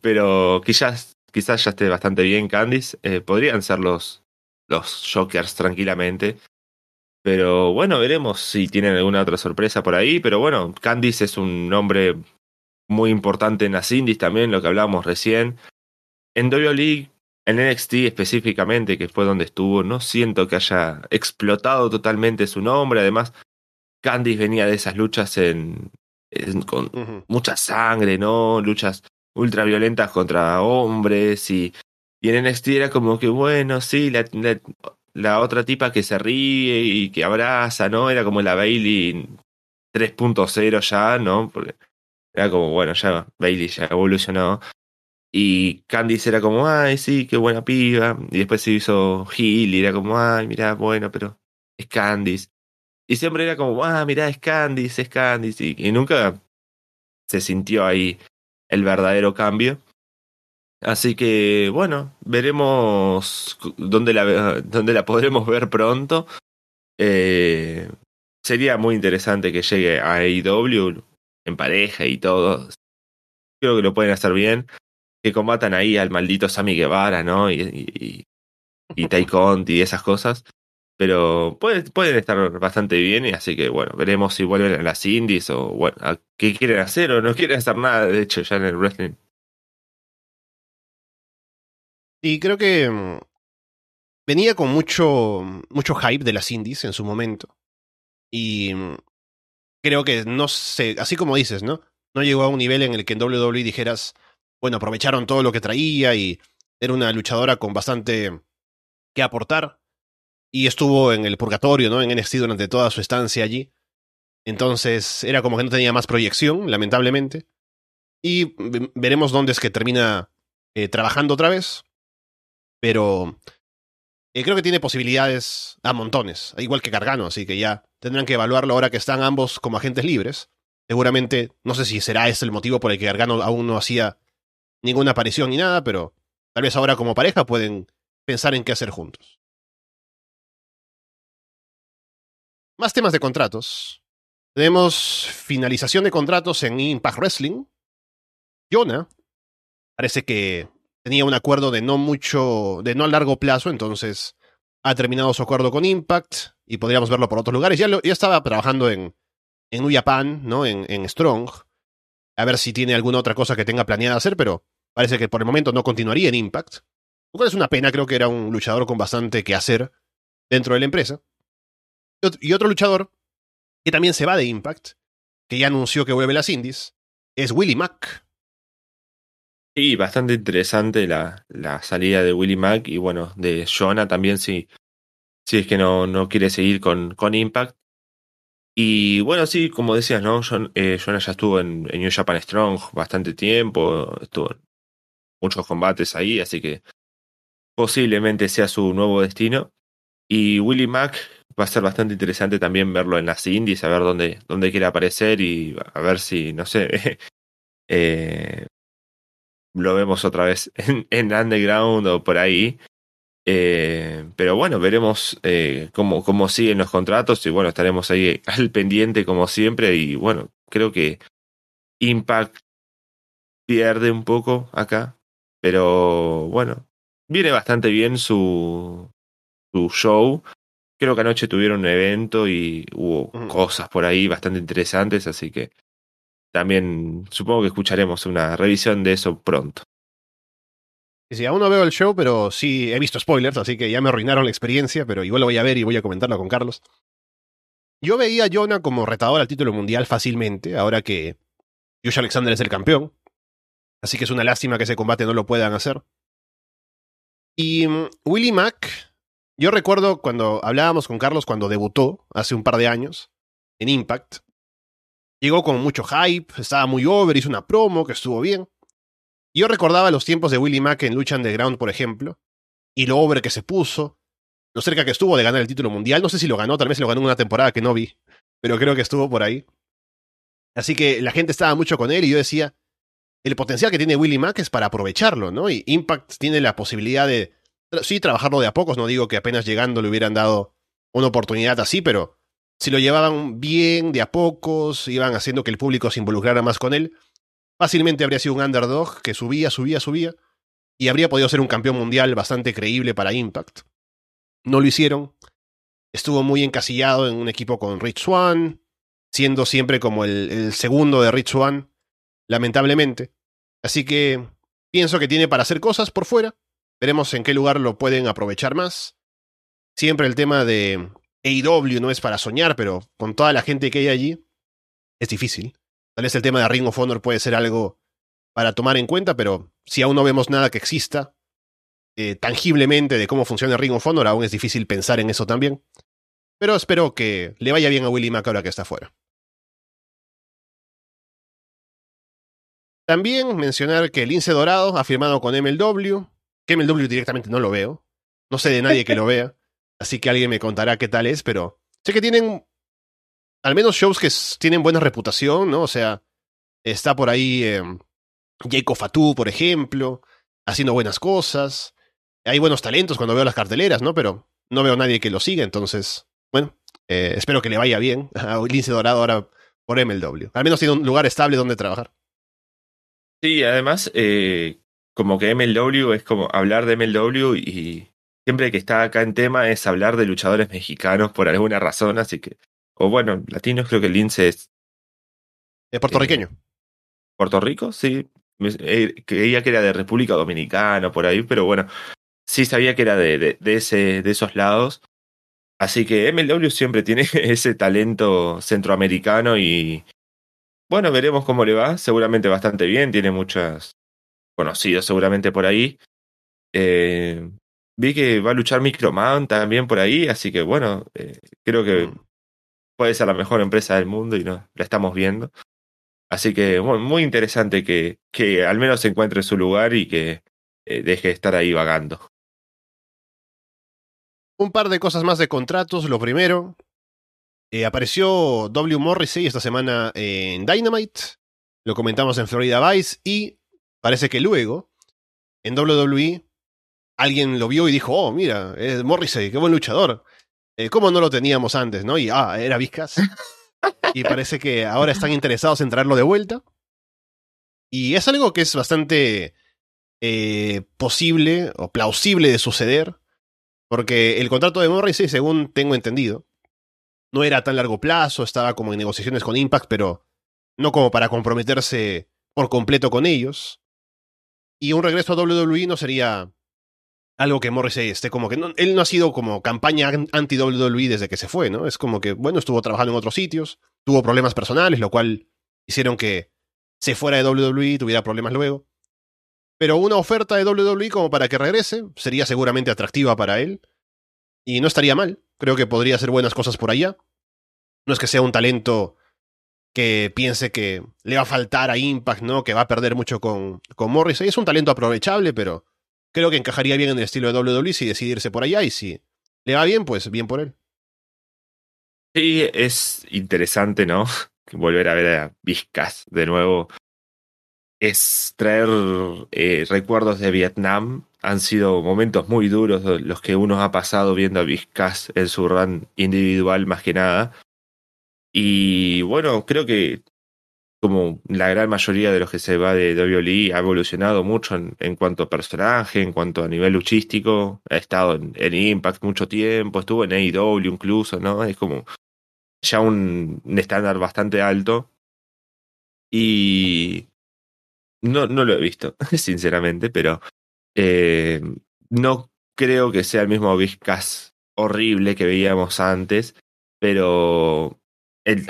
pero quizás, quizás ya esté bastante bien Candice. Eh, podrían ser los, los Jokers tranquilamente. Pero bueno, veremos si tienen alguna otra sorpresa por ahí. Pero bueno, Candice es un nombre muy importante en las indies también, lo que hablábamos recién. En WWE, en NXT específicamente, que fue donde estuvo, no siento que haya explotado totalmente su nombre. Además, Candice venía de esas luchas en, en- con mucha sangre, ¿no? Luchas ultra violentas contra hombres y, y en NXT era como que, bueno, sí, la, la, la otra tipa que se ríe y que abraza, ¿no? Era como la Bailey 3.0 ya, ¿no? Porque era como, bueno, ya Bailey ya evolucionó. Y Candice era como, ay, sí, qué buena piba. Y después se hizo Hill y era como, ay, mirá, bueno, pero es Candice. Y siempre era como, ah, mirá, es Candice, es Candice. Y, y nunca se sintió ahí el verdadero cambio. Así que, bueno, veremos dónde la, dónde la podremos ver pronto. Eh, sería muy interesante que llegue a AEW en pareja y todo. Creo que lo pueden hacer bien. Que combatan ahí al maldito Sammy Guevara, ¿no? Y, y, y, y Tai Conti y esas cosas. Pero puede- pueden estar bastante bien, y así que bueno, veremos si vuelven a las indies o bueno, qué quieren hacer o no quieren hacer nada, de hecho, ya en el wrestling. Y creo que mm, venía con mucho, mucho hype de las indies en su momento. Y mm, creo que no sé, así como dices, ¿no? No llegó a un nivel en el que en WWE dijeras, bueno, aprovecharon todo lo que traía y era una luchadora con bastante que aportar. Y estuvo en el purgatorio, ¿no? En NXT durante toda su estancia allí. Entonces era como que no tenía más proyección, lamentablemente. Y ve- veremos dónde es que termina eh, trabajando otra vez. Pero eh, creo que tiene posibilidades a montones, igual que Gargano, así que ya tendrán que evaluarlo ahora que están ambos como agentes libres. Seguramente, no sé si será ese el motivo por el que Gargano aún no hacía ninguna aparición ni nada, pero tal vez ahora como pareja pueden pensar en qué hacer juntos. Más temas de contratos. Tenemos finalización de contratos en Impact Wrestling. Jonah parece que tenía un acuerdo de no mucho, de no a largo plazo, entonces ha terminado su acuerdo con Impact y podríamos verlo por otros lugares. Ya, ya estaba trabajando en, en New Japan, ¿no? En, en Strong. A ver si tiene alguna otra cosa que tenga planeada hacer, pero parece que por el momento no continuaría en Impact. Lo cual es una pena, creo que era un luchador con bastante que hacer dentro de la empresa. Y otro luchador que también se va de Impact, que ya anunció que vuelve las indies, es Willie Mack. Sí, bastante interesante la, la salida de Willie Mack y bueno, de Jonah también si, si es que no, no quiere seguir con, con Impact. Y bueno, sí, como decías, ¿no? Eh, Jonah ya estuvo en, New Japan Strong bastante tiempo, estuvo en muchos combates ahí, así que posiblemente sea su nuevo destino. Y Willie Mack va a ser bastante interesante también verlo en las indies, a ver dónde, dónde quiere aparecer y a ver si, no sé, eh, lo vemos otra vez en, en Underground o por ahí. Eh, pero bueno, veremos eh, cómo, cómo siguen los contratos y bueno, estaremos ahí al pendiente como siempre y bueno, creo que Impact pierde un poco acá, pero bueno, viene bastante bien su, su show. Creo que anoche tuvieron un evento y hubo cosas por ahí bastante interesantes, así que también supongo que escucharemos una revisión de eso pronto. Sí, aún no veo el show, pero sí he visto spoilers, así que ya me arruinaron la experiencia, pero igual lo voy a ver y voy a comentarlo con Carlos. Yo veía a Jonah como retador al título mundial fácilmente, ahora que Josh Alexander es el campeón. Así que es una lástima que ese combate no lo puedan hacer. Y um, Willie Mack, yo recuerdo cuando hablábamos con Carlos cuando debutó hace un par de años en Impact. Llegó con mucho hype, estaba muy over, hizo una promo que estuvo bien. Yo recordaba los tiempos de Willie Mack en Lucha Underground, por ejemplo, y lo over que se puso, lo cerca que estuvo de ganar el título mundial. No sé si lo ganó, tal vez lo ganó en una temporada que no vi, pero creo que estuvo por ahí. Así que la gente estaba mucho con él y yo decía, el potencial que tiene Willie Mack es para aprovecharlo, ¿no? Y Impact tiene la posibilidad de, sí, trabajarlo de a pocos, no digo que apenas llegando le hubieran dado una oportunidad así, pero si lo llevaban bien, de a pocos, iban haciendo que el público se involucrara más con él, fácilmente habría sido un underdog que subía, subía, subía, y habría podido ser un campeón mundial bastante creíble para Impact. No lo hicieron. Estuvo muy encasillado en un equipo con Rich Swan, siendo siempre como el, el segundo de Rich Swan, lamentablemente. Así que pienso que tiene para hacer cosas por fuera. Veremos en qué lugar lo pueden aprovechar más. Siempre el tema de AEW no es para soñar, pero con toda la gente que hay allí, es difícil. Tal vez el tema de Ring of Honor puede ser algo para tomar en cuenta, pero si aún no vemos nada que exista eh, tangiblemente de cómo funciona Ring of Honor, aún es difícil pensar en eso también. Pero espero que le vaya bien a Willy Mack ahora que está fuera. También mencionar que Lince Dorado ha firmado con MLW, que MLW directamente no lo veo. No sé de nadie que lo vea. Así que alguien me contará qué tal es, pero sé que tienen al menos shows que tienen buena reputación, ¿no? O sea, está por ahí eh, Jacob Fatou, por ejemplo, haciendo buenas cosas. Hay buenos talentos cuando veo las carteleras, ¿no? Pero no veo a nadie que lo siga, entonces, bueno, eh, espero que le vaya bien a Lince Dorado ahora por MLW. Al menos tiene un lugar estable donde trabajar. Sí, además, eh, como que MLW es como hablar de MLW y siempre que está acá en tema es hablar de luchadores mexicanos por alguna razón, así que. O bueno, latinos, creo que el Lince es. Es puertorriqueño. Eh, Puerto Rico, sí. Eh, creía que era de República Dominicana, por ahí, pero bueno, sí sabía que era de, de, de, ese, de esos lados. Así que MLW siempre tiene ese talento centroamericano y. Bueno, veremos cómo le va. Seguramente bastante bien. Tiene muchos conocidos seguramente por ahí. Eh, Vi que va a luchar Microman también por ahí, así que bueno, eh, creo que Mm. puede ser la mejor empresa del mundo y no, la estamos viendo. Así que bueno, muy interesante que, que al menos se encuentre su lugar y que eh, deje de estar ahí vagando. Un par de cosas más de contratos. Lo primero, eh, apareció W. Morrissey esta semana en Dynamite. Lo comentamos en Florida Vice. Y parece que luego, en WWE, alguien lo vio y dijo: Oh, mira, es Morrissey, qué buen luchador. Eh, ¿Cómo no lo teníamos antes, no? Y ah, era Vizcas. y parece que ahora están interesados en traerlo de vuelta. Y es algo que es bastante eh, posible o plausible de suceder. Porque el contrato de Morrissey, según tengo entendido, no era tan largo plazo, estaba como en negociaciones con Impact, pero no como para comprometerse por completo con ellos. Y un regreso a WWE no sería algo que Morrissey esté como que no, él no ha sido como campaña anti WWE desde que se fue, ¿no? Es como que bueno, estuvo trabajando en otros sitios, tuvo problemas personales, lo cual hicieron que se fuera de WWE, tuviera problemas luego. Pero una oferta de WWE como para que regrese sería seguramente atractiva para él. Y no estaría mal. Creo que podría hacer buenas cosas por allá. No es que sea un talento que piense que le va a faltar a Impact, ¿no? Que va a perder mucho con, con Morrissey. Es un talento aprovechable, pero creo que encajaría bien en el estilo de WWE si decidirse por allá. Y si le va bien, pues bien por él. Sí, es interesante, ¿no? Volver a ver a Vizcas de nuevo es traer eh, recuerdos de Vietnam. Han sido momentos muy duros los que uno ha pasado viendo a Vizcas en su run individual más que nada. Y bueno, creo que como la gran mayoría de los que se va de WWE ha evolucionado mucho en, cuanto a personaje, en cuanto a nivel luchístico. Ha estado en, en, Impact mucho tiempo, estuvo en AEW incluso, ¿no? Es como ya un estándar bastante alto. Y no, no lo he visto, sinceramente, pero eh, no creo que sea el mismo Vizcas horrible que veíamos antes, pero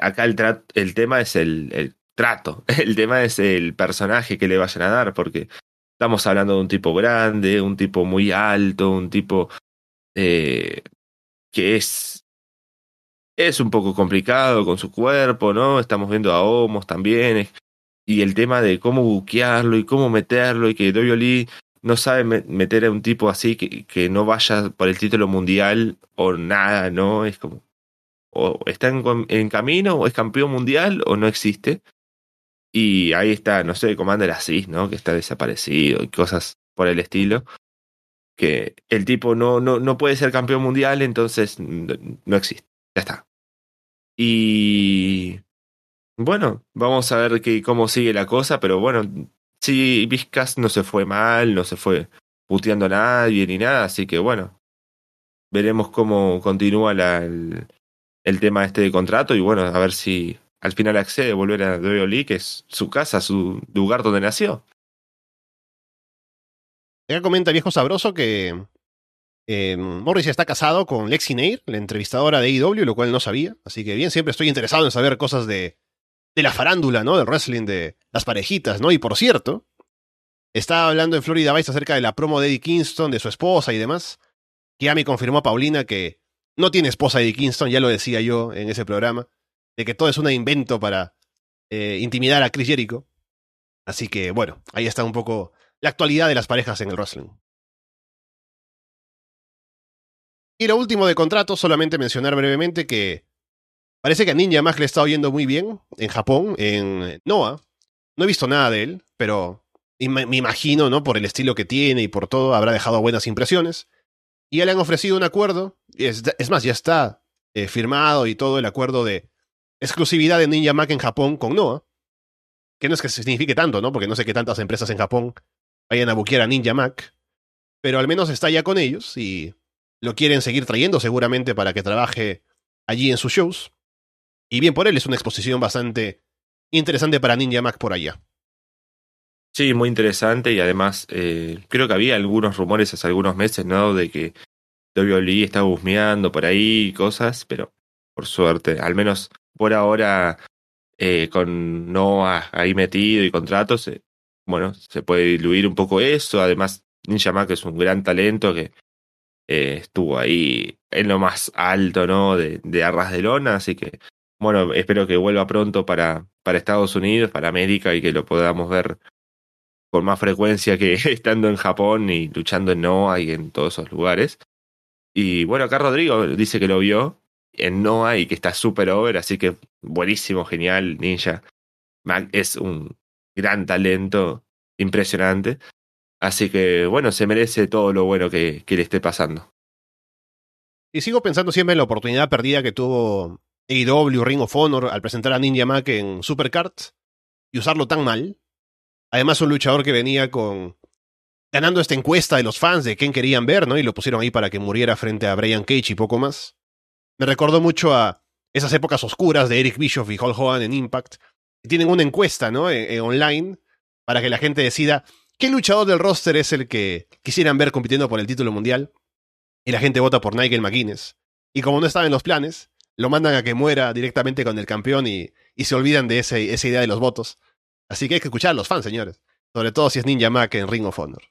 acá el, el tema es el, trato, el tema es el personaje que le vayan a dar, porque estamos hablando de un tipo grande, un tipo muy alto, un tipo eh, que es es un poco complicado con su cuerpo, ¿no? Estamos viendo a Homos también, y el tema de cómo buquearlo y cómo meterlo y que Lee no sabe meter a un tipo así que, que no vaya por el título mundial o nada, ¿no? Es como, o está en, en, camino, o es campeón mundial, o no existe. Y ahí está, no sé, Commander Asís, ¿no? Que está desaparecido y cosas por el estilo. Que el tipo no, no, no puede ser campeón mundial, entonces no, existe. Ya está. Y bueno, vamos a ver que, cómo sigue la cosa, pero bueno, sí, Vizcas no se fue mal, no se fue puteando a nadie ni nada, así que bueno, veremos cómo continúa la, el, el, tema este de contrato y bueno, a ver si al final accede a volver a WWE, que es su casa, su lugar donde nació. Ya comenta viejo sabroso que eh, Morris está casado con Lexi Nair, la entrevistadora de AEW, lo cual no sabía. Así que bien, siempre estoy interesado en saber cosas de, de la farándula, ¿no? Del wrestling, de las parejitas, ¿no? Y por cierto, estaba hablando en Florida Vice acerca de la promo de Eddie Kingston, de su esposa y demás. Que ya me confirmó Paulina que no tiene esposa Eddie Kingston, ya lo decía yo en ese programa, de que todo es un invento para eh, intimidar a Chris Jericho. Así que bueno, ahí está un poco la actualidad de las parejas en el wrestling. Y lo último de contrato, solamente mencionar brevemente que Parece que a Ninja Mag le está oyendo muy bien en Japón, en Noah. No he visto nada de él, pero me imagino, ¿no? Por el estilo que tiene y por todo, habrá dejado buenas impresiones. Y ya le han ofrecido un acuerdo. Es, es más, ya está eh, firmado y todo el acuerdo de exclusividad de Ninja Mac en Japón con Noah. Que no es que signifique tanto, ¿no? Porque no sé qué tantas empresas en Japón vayan a buquear a Ninja Mac. Pero al menos está ya con ellos y lo quieren seguir trayendo seguramente para que trabaje allí en sus shows. Y bien por él, es una exposición bastante interesante para Ninja Mac por allá. Sí, muy interesante y además eh, creo que había algunos rumores hace algunos meses, ¿no? De que WWE estaba husmeando por ahí y cosas, pero por suerte, al menos por ahora eh, con Noah ahí metido y contratos, eh, bueno, se puede diluir un poco eso. Además, Ninja Mac es un gran talento que eh, estuvo ahí en lo más alto, ¿no? De, de Arras de Lona, así que bueno, espero que vuelva pronto para, para Estados Unidos, para América y que lo podamos ver con más frecuencia que estando en Japón y luchando en Noah y en todos esos lugares. Y bueno, acá Rodrigo dice que lo vio en Noah y que está súper over, así que buenísimo, genial, Ninja. Mac es un gran talento, impresionante. Así que bueno, se merece todo lo bueno que, que le esté pasando. Y sigo pensando siempre en la oportunidad perdida que tuvo AEW Ring of Honor al presentar a Ninja Mac en Supercard y usarlo tan mal. Además, un luchador que venía con ganando esta encuesta de los fans de quién querían ver, ¿no? Y lo pusieron ahí para que muriera frente a Brian Cage y poco más. Me recordó mucho a esas épocas oscuras de Eric Bischoff y Hulk Hogan en Impact. Tienen una encuesta, ¿no? En, online para que la gente decida qué luchador del roster es el que quisieran ver compitiendo por el título mundial. Y la gente vota por Nigel McGuinness. Y como no estaba en los planes, lo mandan a que muera directamente con el campeón y, se olvidan de esa idea de los votos. Así que hay que escuchar a los fans, señores. Sobre todo si es Ninja Mac en Ring of Honor.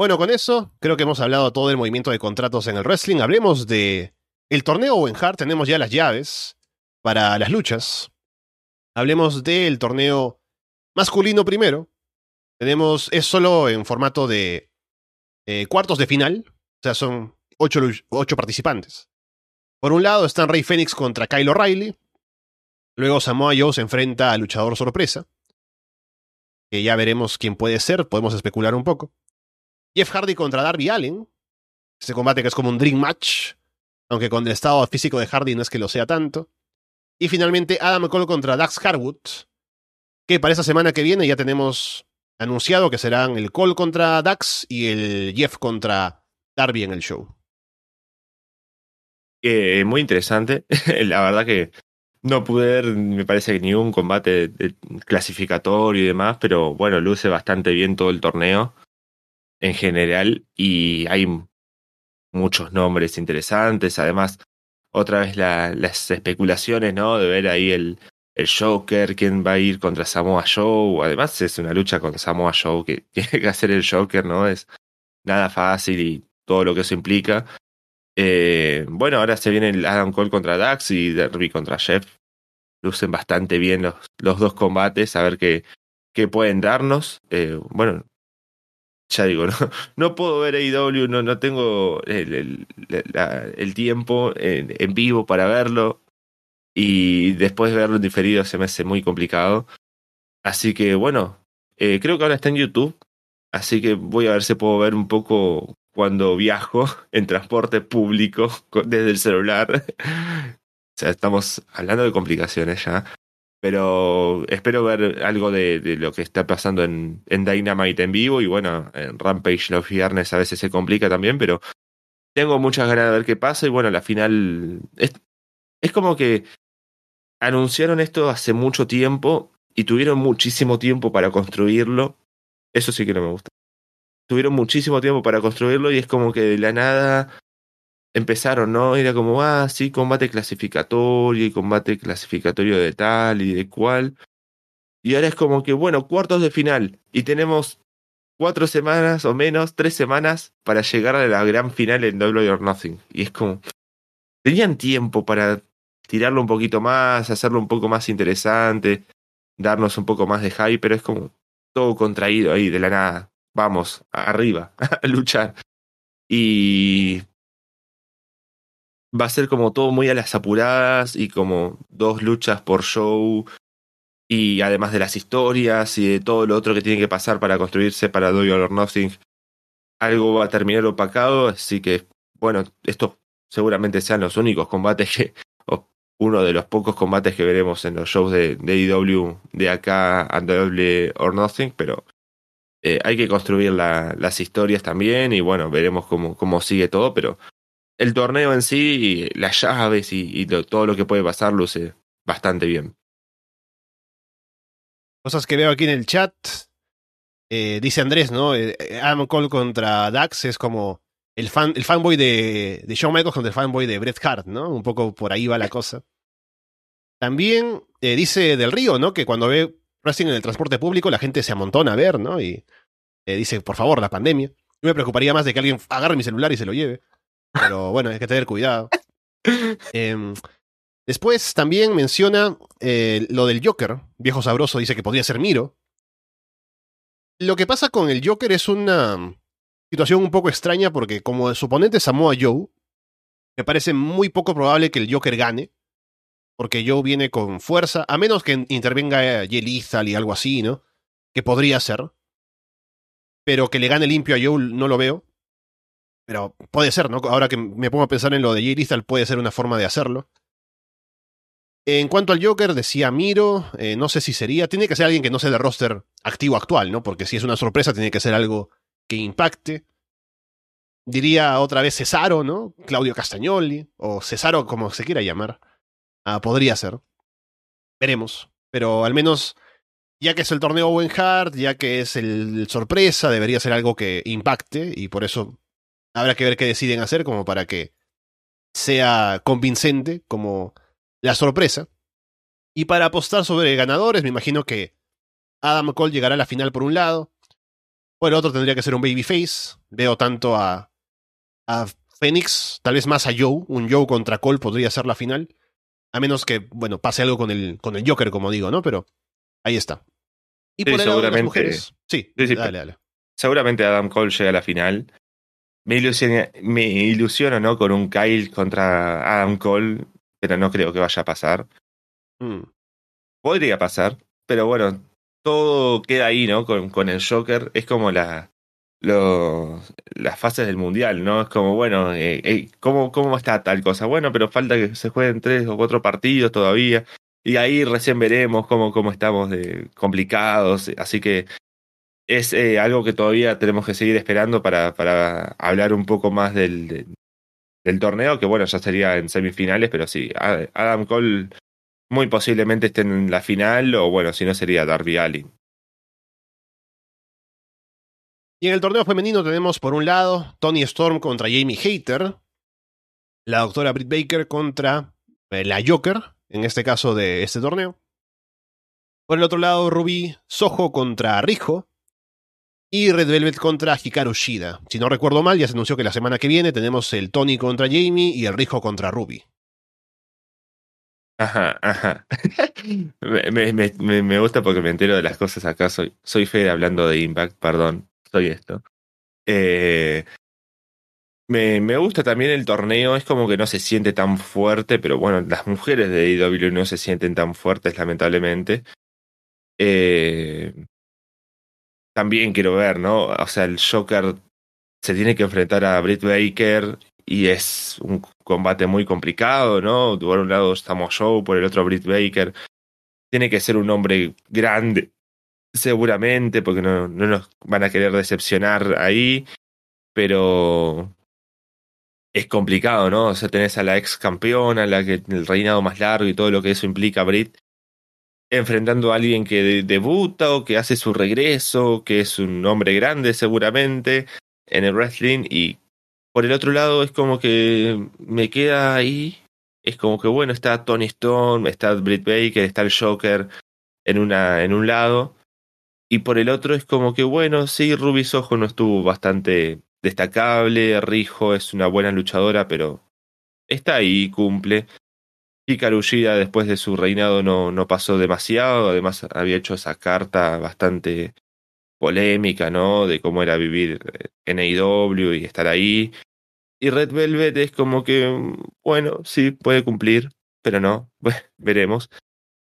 Bueno, con eso creo que hemos hablado todo el movimiento de contratos en el wrestling. Hablemos de el torneo Owen Hart. Tenemos ya las llaves para las luchas. Hablemos del torneo masculino primero. Tenemos, es solo en formato de eh, cuartos de final. O sea, son ocho, ocho participantes. Por un lado están Rey Fénix contra Kyle O'Reilly. Luego Samoa Joe se enfrenta al luchador sorpresa. Que ya veremos quién puede ser, podemos especular un poco. Jeff Hardy contra Darby Allen. Ese combate que es como un dream match, aunque con el estado físico de Hardy no es que lo sea tanto. Y finalmente Adam Cole contra Dax Harwood, que para esa semana que viene ya tenemos anunciado que serán el Cole contra Dax y el Jeff contra Darby en el show. Eh, muy interesante. La verdad que no pude ver, me parece que ni un combate clasificatorio y demás, pero bueno, luce bastante bien todo el torneo en general y hay muchos nombres interesantes. Además, otra vez la, las especulaciones, ¿no? De ver ahí el, el Joker, quién va a ir contra Samoa Joe. Además, es una lucha con Samoa Joe que tiene que hacer el Joker, ¿no? Es nada fácil y todo lo que eso implica. Eh, bueno, ahora se viene el Adam Cole contra Dax y Derby contra Jeff. Lucen bastante bien los, los dos combates, a ver qué, qué pueden darnos. Eh, bueno, ya digo, no, no puedo ver AEW, no, no tengo el, el, el tiempo en, vivo para verlo y después verlo en diferido se me hace muy complicado. Así que bueno, eh, creo que ahora está en YouTube, así que voy a ver si puedo ver un poco cuando viajo en transporte público desde el celular. o sea, estamos hablando de complicaciones ya. Pero espero ver algo de, lo que está pasando en, en, Dynamite en vivo. Y bueno, en Rampage los viernes a veces se complica también, pero tengo muchas ganas de ver qué pasa. Y bueno, la final. Es, es como que anunciaron esto hace mucho tiempo y tuvieron muchísimo tiempo para construirlo. Eso sí que no me gusta. Tuvieron muchísimo tiempo para construirlo y es como que de la nada empezaron, ¿no? Era como, ah, sí, combate clasificatorio y combate clasificatorio de tal y de cual. Y ahora es como que, bueno, cuartos de final. Y tenemos cuatro semanas o menos, tres semanas para llegar a la gran final en Double or Nothing. Y es como, tenían tiempo para tirarlo un poquito más, hacerlo un poco más interesante, darnos un poco más de hype, pero es como todo contraído ahí de la nada. Vamos, arriba, a luchar. Y va a ser como todo muy a las apuradas y como dos luchas por show y además de las historias y de todo lo otro que tiene que pasar para construirse para Do or Nothing, algo va a terminar opacado, así que bueno, estos seguramente sean los únicos combates que, o uno de los pocos combates que veremos en los shows de, de IW de acá a or Nothing, pero eh, hay que construir la, las historias también y bueno, veremos cómo, cómo sigue todo, pero el torneo en sí, y las llaves y, y todo lo que puede pasar luce bastante bien. Cosas que veo aquí en el chat. Eh, dice Andrés, ¿no? Eh, Adam Cole contra Dax es como el, fan, el fanboy de, de Shawn Michaels contra el fanboy de Bret Hart, ¿no? Un poco por ahí va la cosa. También eh, dice Del Río, ¿no? Que cuando ve wrestling en el transporte público la gente se amontona a ver, ¿no? Y eh, dice, por favor, la pandemia. Yo me preocuparía más de que alguien agarre mi celular y se lo lleve. Pero bueno, hay que tener cuidado. Eh, después también menciona eh, lo del Joker. Viejo sabroso dice que podría ser Miro. Lo que pasa con el Joker es una. situación un poco extraña porque como su oponente Samoa Joe, me parece muy poco probable que el Joker gane, porque Joe viene con fuerza, a menos que intervenga Lethal y algo así, ¿no? Que podría ser. Pero que le gane limpio a Joe no lo veo. Pero puede ser, ¿no? Ahora que me pongo a pensar en lo de Jay puede ser una forma de hacerlo. En cuanto al Joker, decía Miro, eh, no sé si sería, tiene que ser alguien que no sea de roster activo actual, ¿no? Porque si es una sorpresa, tiene que ser algo que impacte. Diría otra vez Cesaro, ¿no? Claudio Castagnoli, o Cesaro como se quiera llamar. Ah, podría ser. Veremos. Pero al menos, ya que es el torneo Owen Hart, ya que es el sorpresa, debería ser algo que impacte, y por eso habrá que ver qué deciden hacer como para que sea convincente como la sorpresa. Y para apostar sobre ganadores, me imagino que Adam Cole llegará a la final por un lado. Por el otro tendría que ser un babyface. Veo tanto a, a Phoenix, tal vez más a Joe. Un Joe contra Cole podría ser la final. A menos que, bueno, pase algo con el, con el Joker, como digo, ¿no? Pero ahí está. Y Sí, por el lado de las mujeres. Sí, Sí, sí, dale, dale. Seguramente Adam Cole llega a la final. Me ilusiona, me ilusiono, ¿no? Con un Kyle contra Adam Cole, pero no creo que vaya a pasar. Mm. Podría pasar, pero bueno, todo queda ahí, ¿no? Con, con el Joker. Es como la, los, las fases del mundial, ¿no? Es como, bueno, eh, eh, ¿cómo, ¿cómo está tal cosa? Bueno, pero falta que se jueguen tres o cuatro partidos todavía. Y ahí recién veremos cómo, cómo estamos de complicados. Así que es eh, algo que todavía tenemos que seguir esperando para, para hablar un poco más del, del, torneo, que bueno, ya sería en semifinales, pero sí, Adam Cole muy posiblemente esté en la final, o bueno, si no sería Darby Allin. Y en el torneo femenino tenemos por un lado Tony Storm contra Jamie Hater, la doctora Britt Baker contra eh, la Joker, en este caso de este torneo. Por el otro lado, Ruby Soho contra Rijo y Red Velvet contra Hikaru Shida. Si no recuerdo mal, ya se anunció que la semana que viene tenemos el Tony contra Jamie y el Rijo contra Ruby. Ajá, ajá. me, gusta porque me entero de las cosas acá. Soy, soy Fede hablando de Impact, perdón. Soy esto. Eh, me gusta también el torneo. Es como que no se siente tan fuerte, pero bueno, las mujeres de IW no se sienten tan fuertes, lamentablemente. Eh, también quiero ver, ¿no? O sea, el Joker se tiene que enfrentar a Britt Baker y es un combate muy complicado, ¿no? Por un lado estamos Joe, por el otro Britt Baker. Tiene que ser un hombre grande, seguramente, porque no, no nos van a querer decepcionar ahí, pero es complicado, ¿no? O sea, tenés a la ex campeona, la que el reinado más largo y todo lo que eso implica, Britt, enfrentando a alguien que de- debuta o que hace su regreso, que es un hombre grande seguramente en el wrestling y por el otro lado es como que me queda ahí, es como que bueno, está Tony Storm, está Britt Baker, está el Joker en una en un lado y por el otro es como que bueno, sí, Ruby Soho no estuvo bastante destacable, Rijo es una buena luchadora, pero está ahí, cumple. Hikaru Shida después de su reinado no, no pasó demasiado, además había hecho esa carta bastante polémica, ¿no? De cómo era vivir en AEW y estar ahí. Y Red Velvet es como que, bueno, sí, puede cumplir, pero no, veremos.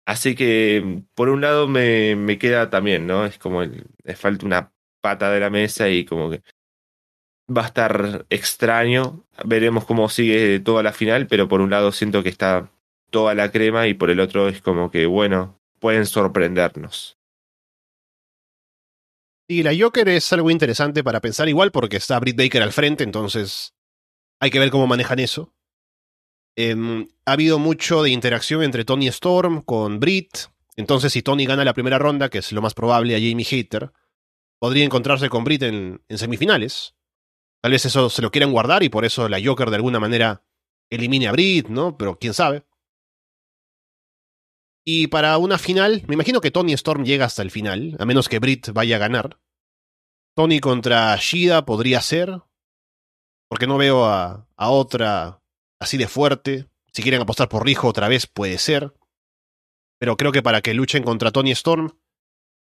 Así que, por un lado, me, me queda también, ¿no? Es como el, le falta una pata de la mesa y como que va a estar extraño. Veremos cómo sigue toda la final, pero por un lado siento que está toda la crema y por el otro es como que, bueno, pueden sorprendernos. Y la Joker es algo interesante para pensar igual porque está Britt Baker al frente, entonces hay que ver cómo manejan eso. Em, ha habido mucho de interacción entre Tony Storm con Britt, entonces si Tony gana la primera ronda, que es lo más probable a Jamie Hater, podría encontrarse con Britt en, en semifinales. Tal vez eso se lo quieran guardar y por eso la Joker de alguna manera elimine a Britt, ¿no? Pero quién sabe. Y para una final, me imagino que Tony Storm llega hasta el final, a menos que Britt vaya a ganar. Tony contra Shida podría ser, porque no veo a, a otra así de fuerte. Si quieren apostar por Rijo otra vez, puede ser. Pero creo que para que luchen contra Tony Storm,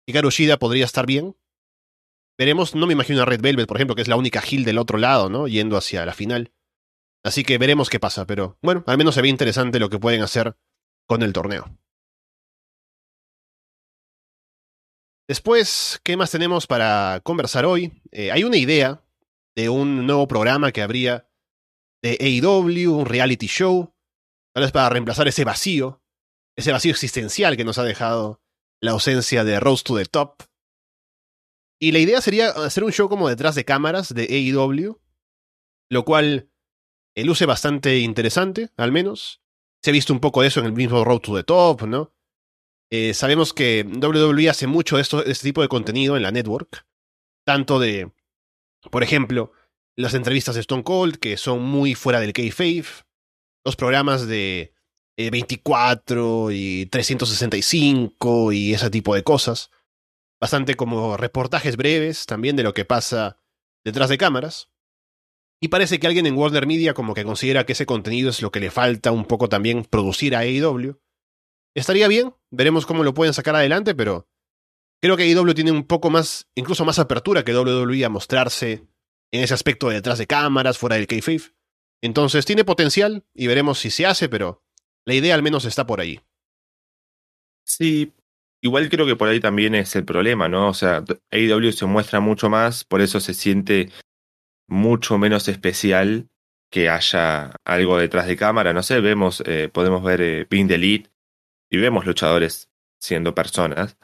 Hikaru Shida podría estar bien. Veremos, no me imagino a Red Velvet, por ejemplo, que es la única Hill del otro lado, ¿no? Yendo hacia la final. Así que veremos qué pasa, pero bueno, al menos se ve interesante lo que pueden hacer con el torneo. Después, ¿qué más tenemos para conversar hoy? Eh, hay una idea de un nuevo programa que habría de AEW, un reality show, tal vez para reemplazar ese vacío, ese vacío existencial que nos ha dejado la ausencia de Rose to the Top. Y la idea sería hacer un show como detrás de cámaras de AEW, lo cual eh, luce bastante interesante, al menos. Se ha visto un poco de eso en el mismo Road to the Top, ¿no? Eh, sabemos que WWE hace mucho de, esto, este tipo de contenido en la network. Tanto de, por ejemplo, las entrevistas de Stone Cold, que son muy fuera del kayfabe. Los programas de 24 eh, y 365 y ese tipo de cosas. Bastante como reportajes breves también de lo que pasa detrás de cámaras. Y parece que alguien en Warner Media como que considera que ese contenido es lo que le falta un poco también producir a AEW. Estaría bien, veremos cómo lo pueden sacar adelante, pero creo que AEW tiene un poco más, incluso más apertura que WWE a mostrarse en ese aspecto de detrás de cámaras, fuera del kayfabe. Entonces tiene potencial y veremos si se hace, pero la idea al menos está por ahí. Sí, igual creo que por ahí también es el problema, ¿no? O sea, AEW se muestra mucho más, por eso se siente mucho menos especial que haya algo detrás de cámara. No sé, vemos, eh, podemos ver eh, Ping Elite y vemos luchadores siendo personas.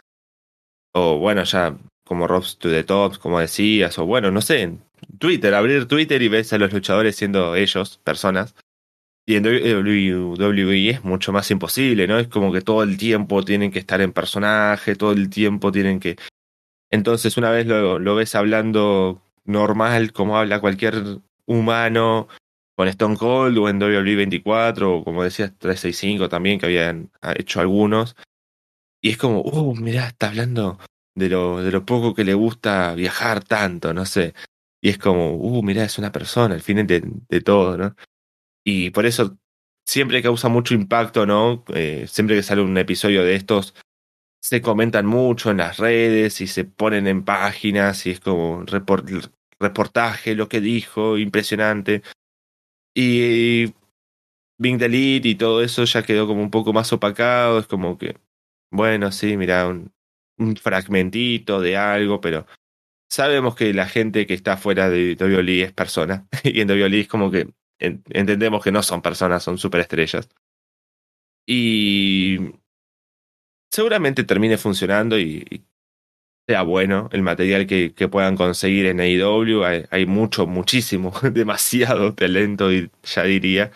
O bueno, ya como Robs to the Top, como decías, o bueno, no sé, en Twitter, abrir Twitter y ves a los luchadores siendo ellos, personas. Y en WWE es mucho más imposible, ¿no? Es como que todo el tiempo tienen que estar en personaje, todo el tiempo tienen que... Entonces una vez lo, lo ves hablando normal, como habla cualquier humano, con Stone Cold o en WWE 24, o como decías, 365 también, que habían hecho algunos. Y es como, uh, mirá, está hablando de lo, de lo poco que le gusta viajar tanto, no sé. Y es como, uh, mirá, es una persona, al fin de, de todo, ¿no? Y por eso siempre causa mucho impacto, ¿no? Eh, siempre que sale un episodio de estos, se comentan mucho en las redes y se ponen en páginas y es como report, reportaje, lo que dijo, impresionante. Y Bing Delete y todo eso ya quedó como un poco más opacado. Es como que, bueno, sí, mira, un, fragmentito de algo, pero sabemos que la gente que está fuera de WWE es persona. y en WWE es como que entendemos que no son personas, son superestrellas. Y seguramente termine funcionando y, sea bueno el material que, que puedan conseguir en AEW. Hay, mucho, muchísimo, demasiado talento, ya diría.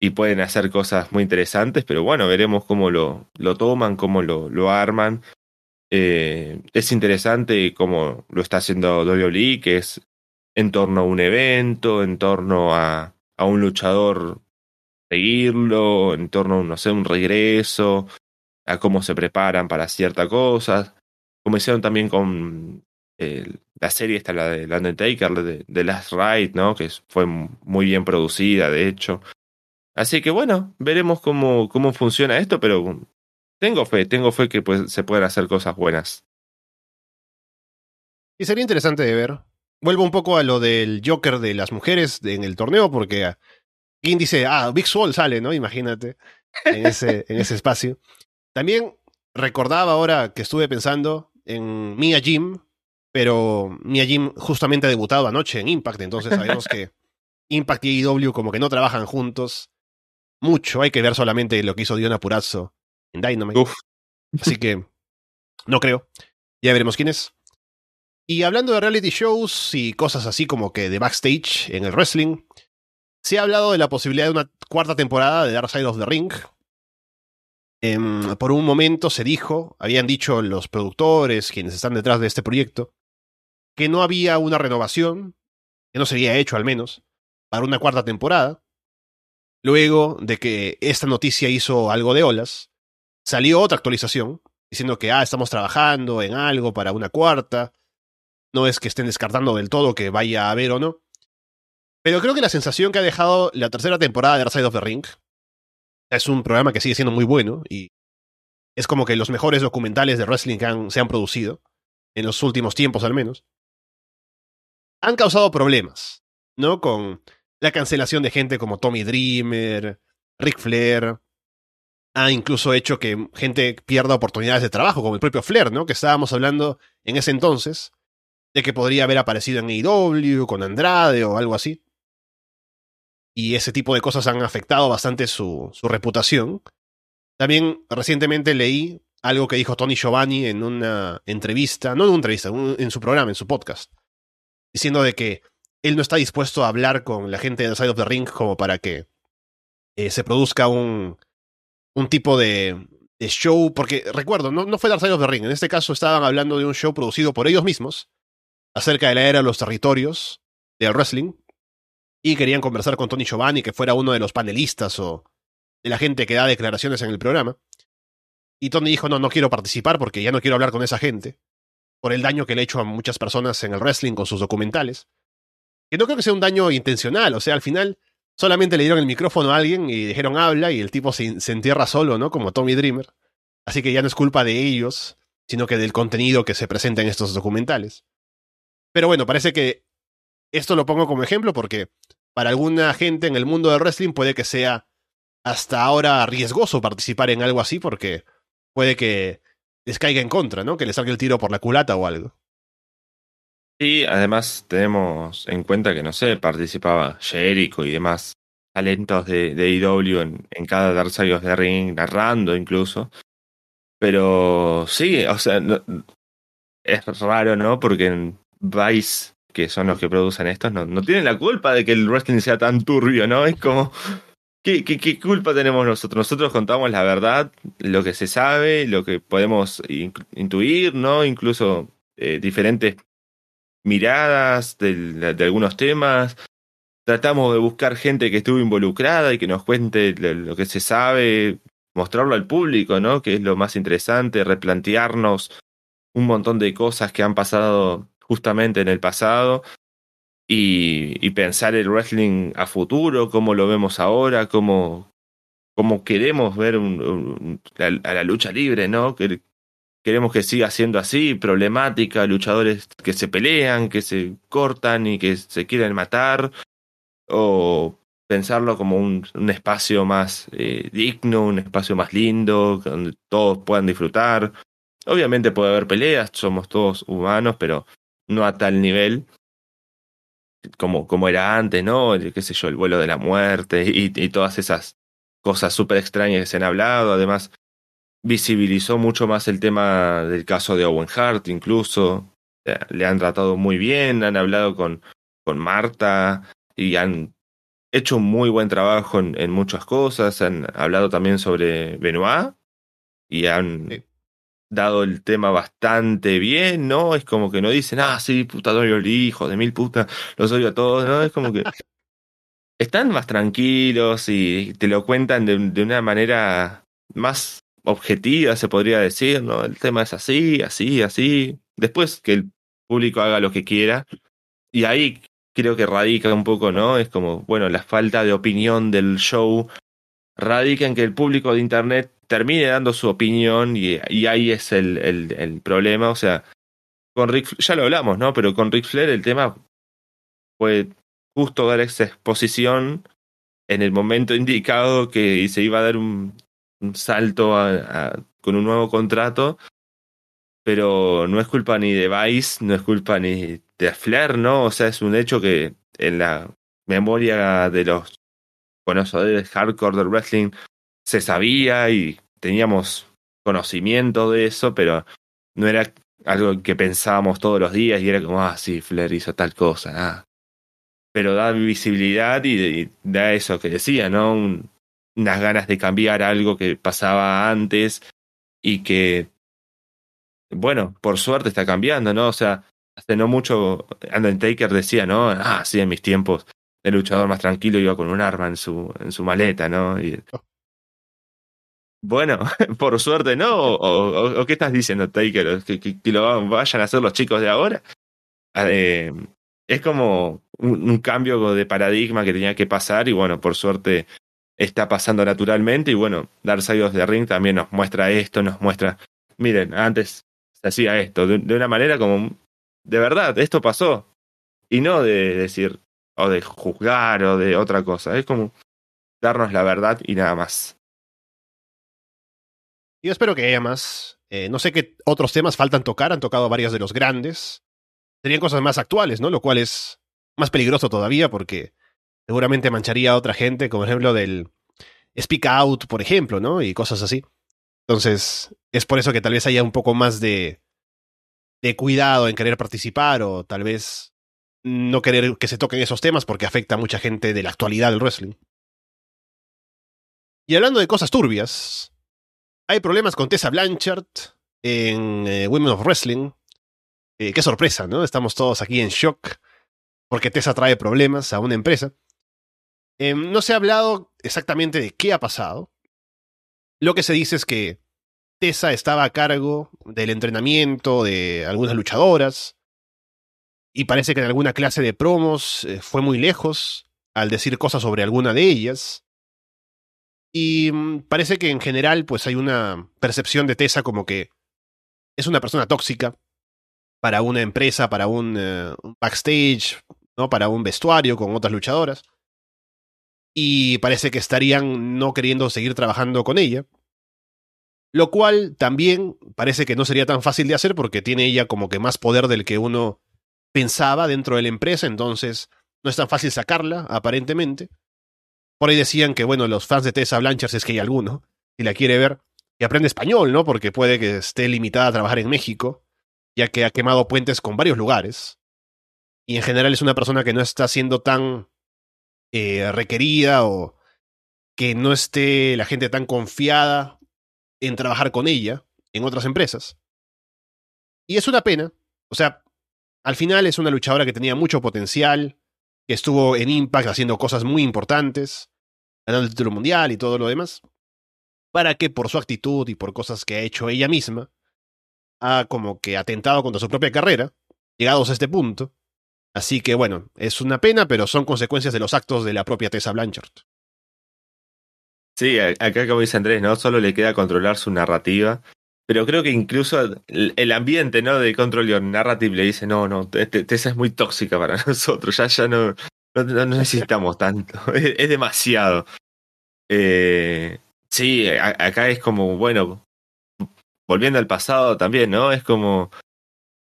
Y pueden hacer cosas muy interesantes, pero bueno, veremos cómo lo, lo toman, cómo lo, lo arman. Eh, es interesante cómo lo está haciendo WWE, que es en torno a un evento, en torno a, a un luchador seguirlo, en torno a, no sé, un regreso, a cómo se preparan para ciertas cosas como hicieron también con eh, la serie esta, la de Undertaker, de, de Last Ride, ¿no? Que fue muy bien producida, de hecho. Así que bueno, veremos cómo, cómo funciona esto, pero tengo fe, tengo fe que pues, se pueden hacer cosas buenas. Y sería interesante de ver. Vuelvo un poco a lo del Joker de las mujeres en el torneo, porque quien dice, ah, Big Soul sale, ¿no? Imagínate, en ese, en ese espacio. También recordaba ahora que estuve pensando en Mia Jim, pero Mia Jim justamente ha debutado anoche en Impact, entonces sabemos que Impact y AEW como que no trabajan juntos mucho. Hay que ver solamente lo que hizo Diona Purazzo en Dynamite. Así que no creo. Ya veremos quién es. Y hablando de reality shows y cosas así como que de backstage en el wrestling, se ha hablado de la posibilidad de una cuarta temporada de Dark Side of the Ring, Em, por un momento se dijo, habían dicho los productores, quienes están detrás de este proyecto, que no había una renovación, que no se había hecho al menos, para una cuarta temporada. Luego de que esta noticia hizo algo de olas, salió otra actualización diciendo que, ah, estamos trabajando en algo para una cuarta. No es que estén descartando del todo que vaya a haber o no. Pero creo que la sensación que ha dejado la tercera temporada de Dark Side of the Ring, es un programa que sigue siendo muy bueno y es como que los mejores documentales de wrestling que se han producido, en los últimos tiempos al menos. han causado problemas, ¿no? Con la cancelación de gente como Tommy Dreamer, Rick Flair, ha incluso hecho que gente pierda oportunidades de trabajo, como el propio Flair, ¿no? Que estábamos hablando en ese entonces de que podría haber aparecido en AEW con Andrade o algo así. Y ese tipo de cosas han afectado bastante su, su reputación. También recientemente leí algo que dijo Tony Giovanni en una entrevista, no en una entrevista, en su programa, en su podcast, diciendo de que él no está dispuesto a hablar con la gente de Side of the Ring como para que eh, se produzca un, un tipo de, show, porque recuerdo, no, no fue Dark Side of the Ring, en este caso estaban hablando de un show producido por ellos mismos, acerca de la era de los territorios del wrestling, y querían conversar con Tony Giovanni, que fuera uno de los panelistas o de la gente que da declaraciones en el programa. Y Tony dijo, no, no quiero participar porque ya no quiero hablar con esa gente, por el daño que le he hecho a muchas personas en el wrestling con sus documentales. Que no creo que sea un daño intencional, o sea, al final solamente le dieron el micrófono a alguien y dijeron habla y el tipo se, se entierra solo, ¿no? Como Tommy Dreamer. Así que ya no es culpa de ellos, sino que del contenido que se presenta en estos documentales. Pero bueno, parece que esto lo pongo como ejemplo porque para alguna gente en el mundo del wrestling puede que sea hasta ahora riesgoso participar en algo así porque puede que les caiga en contra, ¿no? Que les salga el tiro por la culata o algo. Y además tenemos en cuenta que, no sé, participaba Jericho y demás talentos de, de IW en, en cada Dark Side of the Ring, narrando incluso. Pero sí, o sea, no, es raro, ¿no? Porque Vice, que son los que producen estos, no, no tienen la culpa de que el wrestling sea tan turbio, ¿no? Es como, ¿qué, qué, culpa tenemos nosotros? Nosotros contamos la verdad, lo que se sabe, lo que podemos intuir, ¿no? Incluso eh, diferentes miradas de, de, algunos temas. Tratamos de buscar gente que estuvo involucrada y que nos cuente lo que se sabe, mostrarlo al público, ¿no? Que es lo más interesante, replantearnos un montón de cosas que han pasado justamente en el pasado y, y pensar el wrestling a futuro, cómo lo vemos ahora, cómo, cómo queremos ver un, a, la lucha libre, ¿no? Que, queremos que siga siendo así, problemática, luchadores que se pelean, que se cortan y que se quieren matar, o pensarlo como un, un espacio más eh, digno, un espacio más lindo, donde todos puedan disfrutar. Obviamente puede haber peleas, somos todos humanos, pero no a tal nivel como, como era antes, ¿no? El, qué sé yo, el vuelo de la muerte y, todas esas cosas súper extrañas que se han hablado. Además, visibilizó mucho más el tema del caso de Owen Hart, incluso. Le han tratado muy bien, han hablado con, con Marta y han hecho un muy buen trabajo en, en muchas cosas. Han hablado también sobre Benoit y han. Dado el tema bastante bien, ¿no? Es como que no dicen, ah, sí, puta, odio hijo de mil putas, los odio a todos, ¿no? Es como que están más tranquilos y te lo cuentan de, de una manera más objetiva, se podría decir, ¿no? El tema es así, así, así. Después que el público haga lo que quiera. Y ahí creo que radica un poco, ¿no? Es como, bueno, la falta de opinión del show radica en que el público de Internet termine dando su opinión y, ahí es el, el, problema. O sea, con Rick, ya lo hablamos, ¿no? Pero con Rick Flair el tema fue justo dar esa exposición en el momento indicado que se iba a dar un, un salto a, con un nuevo contrato, pero no es culpa ni de Vice, no es culpa ni de Flair, ¿no? O sea, es un hecho que en la memoria de los conocedores hardcore del wrestling se sabía y teníamos conocimiento de eso, pero no era algo que pensábamos todos los días y era como, ah, sí, Flair hizo tal cosa, ah. Pero da visibilidad y, da eso que decía, ¿no? Un, unas ganas de cambiar algo que pasaba antes y que, bueno, por suerte está cambiando, ¿no? O sea, hace no mucho Undertaker decía, ¿no? Ah, sí, en mis tiempos el luchador más tranquilo iba con un arma en su, en su maleta, ¿no? Y... Bueno, por suerte, ¿no? ¿O, o, o qué estás diciendo, Taker? ¿Que, que, que, lo vayan a hacer los chicos de ahora? Eh, es como un, un, cambio de paradigma que tenía que pasar y bueno, por suerte está pasando naturalmente y bueno, Dark Side of the Ring también nos muestra esto, nos muestra, miren, antes se hacía esto, de, de una manera como, de verdad, esto pasó. y no de decir, o de juzgar o de otra cosa. Es como darnos la verdad y nada más. Yo espero que haya más. Eh, no sé qué otros temas faltan tocar, han tocado varios de los grandes. Serían cosas más actuales, ¿no? Lo cual es más peligroso todavía porque seguramente mancharía a otra gente, como ejemplo del Speak Out, por ejemplo, ¿no? Y cosas así. Entonces, es por eso que tal vez haya un poco más de, de cuidado en querer participar o tal vez no querer que se toquen esos temas porque afecta a mucha gente de la actualidad del wrestling. Y hablando de cosas turbias, hay problemas con Tessa Blanchard en eh, Women of Wrestling. Eh, qué sorpresa, ¿no? Estamos todos aquí en shock porque Tessa trae problemas a una empresa. Eh, no se ha hablado exactamente de qué ha pasado. Lo que se dice es que Tessa estaba a cargo del entrenamiento de algunas luchadoras y parece que en alguna clase de promos eh, fue muy lejos al decir cosas sobre alguna de ellas. Y mm, parece que en general pues hay una percepción de Tessa como que es una persona tóxica para una empresa, para un, eh, backstage, ¿no? para un vestuario con otras luchadoras. Y parece que estarían no queriendo seguir trabajando con ella. Lo cual también parece que no sería tan fácil de hacer porque tiene ella como que más poder del que uno pensaba dentro de la empresa, entonces no es tan fácil sacarla, aparentemente. Por ahí decían que, bueno, los fans de Tessa Blanchard, es que hay alguno, si la quiere ver, que aprende español, ¿no? Porque puede que esté limitada a trabajar en México, ya que ha quemado puentes con varios lugares. Y en general es una persona que no está siendo tan eh, requerida o que no esté la gente tan confiada en trabajar con ella en otras empresas. Y es una pena. O sea, al final es una luchadora que tenía mucho potencial, que estuvo en Impact haciendo cosas muy importantes, ganando el título mundial y todo lo demás, para que por su actitud y por cosas que ha hecho ella misma, ha como que atentado contra su propia carrera, llegados a este punto. Así que bueno, es una pena, pero son consecuencias de los actos de la propia Tessa Blanchard. Sí, acá como dice Andrés, no solo le queda controlar su narrativa, pero creo que incluso el, ambiente, ¿no? De Control Your Narrative le dice, no, no, Tessa es muy tóxica para nosotros, ya, ya no, no, necesitamos tanto, es, demasiado. Eh, sí, acá es como, bueno, volviendo al pasado también, ¿no? Es como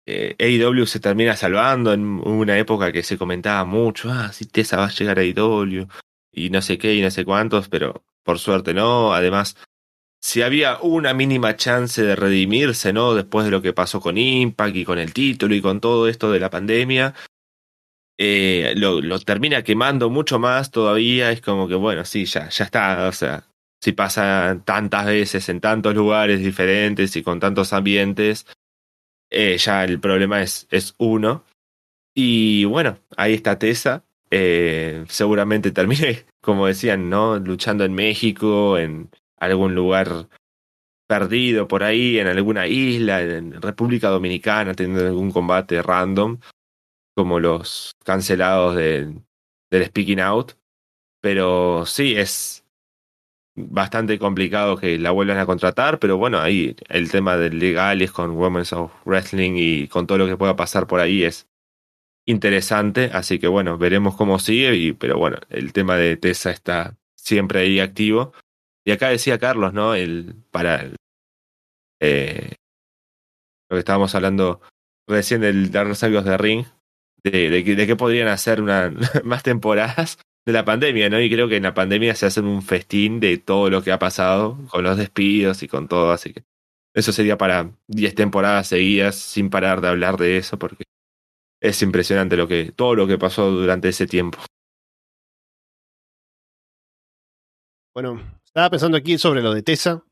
eh, AEW se termina salvando en una época que se comentaba mucho, ah, si Tessa va a llegar a AEW y no sé qué y no sé cuántos, pero por suerte no, además si había una mínima chance de redimirse, ¿no? Después de lo que pasó con Impact y con el título y con todo esto de la pandemia, eh, lo, termina quemando mucho más todavía. Es como que, bueno, sí, ya, ya está. O sea, si pasa tantas veces en tantos lugares diferentes y con tantos ambientes, eh, ya el problema es, es uno. Y bueno, ahí está Tessa. Eh, seguramente termine, como decían, ¿no? Luchando en México, en, algún lugar perdido por ahí, en alguna isla, en República Dominicana, teniendo algún combate random, como los cancelados de, del Speaking Out. Pero sí, es bastante complicado que la vuelvan a contratar, pero bueno, ahí el tema de legales con Women's of Wrestling y con todo lo que pueda pasar por ahí es interesante, así que bueno, veremos cómo sigue, y, pero bueno, el tema de Tessa está siempre ahí activo y acá decía Carlos, ¿no? El, para eh, lo que estábamos hablando recién del dar algo de Ring, de, de, de, que podrían hacer una, más temporadas de la pandemia, ¿no? Y creo que en la pandemia se hacen un festín de todo lo que ha pasado, con los despidos y con todo, así que eso sería para 10 temporadas seguidas sin parar de hablar de eso, porque es impresionante lo que, todo lo que pasó durante ese tiempo. Bueno, estaba pensando aquí sobre lo de Tessa.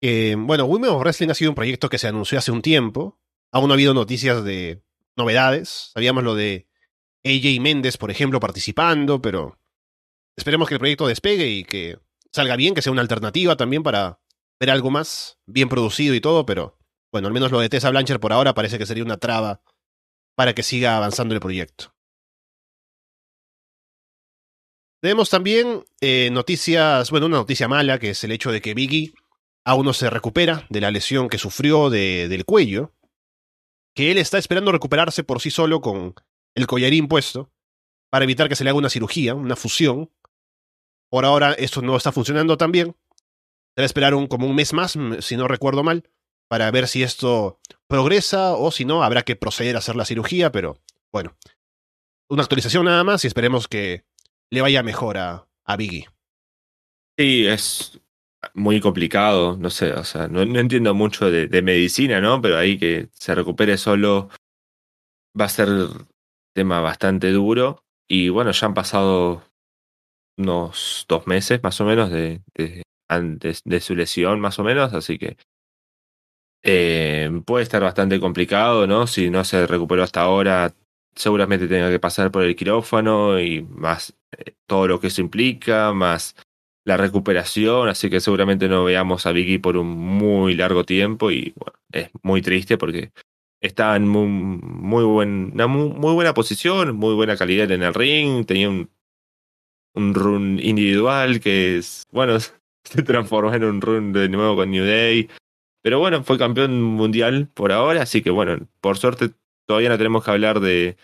bueno, Women of Wrestling ha sido un proyecto que se anunció hace un tiempo. Aún no ha habido noticias de novedades. Sabíamos lo de AJ Méndez, por ejemplo, participando, pero esperemos que el proyecto despegue y que salga bien, que sea una alternativa también para ver algo más bien producido y todo, pero bueno, al menos lo de Tessa Blanchard por ahora parece que sería una traba para que siga avanzando el proyecto. Tenemos también eh, noticias, bueno, una noticia mala, que es el hecho de que Biggie aún no se recupera de la lesión que sufrió de, del cuello, que él está esperando recuperarse por sí solo con el collarín puesto para evitar que se le haga una cirugía, una fusión. Por ahora esto no está funcionando tan bien. Debe esperar un, como un mes más, si no recuerdo mal, para ver si esto progresa o si no, habrá que proceder a hacer la cirugía, pero bueno, una actualización nada más y esperemos que le vaya mejor a, a. Sí, es muy complicado, no sé, o sea, no, no entiendo mucho de, medicina, ¿no? Pero ahí que se recupere solo va a ser tema bastante duro. Y bueno, ya han pasado unos dos meses más o menos de, antes de su lesión, más o menos, así que eh, puede estar bastante complicado, ¿no? Si no se recuperó hasta ahora, seguramente tenga que pasar por el quirófano y más todo lo que eso implica, más la recuperación, así que seguramente no veamos a Vicky por un muy largo tiempo y bueno, es muy triste porque está en muy, muy, buen, una muy, muy, buena posición, muy buena calidad en el ring, tenía un, un run individual que es, bueno, se transformó en un run de nuevo con New Day, pero bueno, fue campeón mundial por ahora, así que bueno, por suerte todavía no tenemos que hablar de,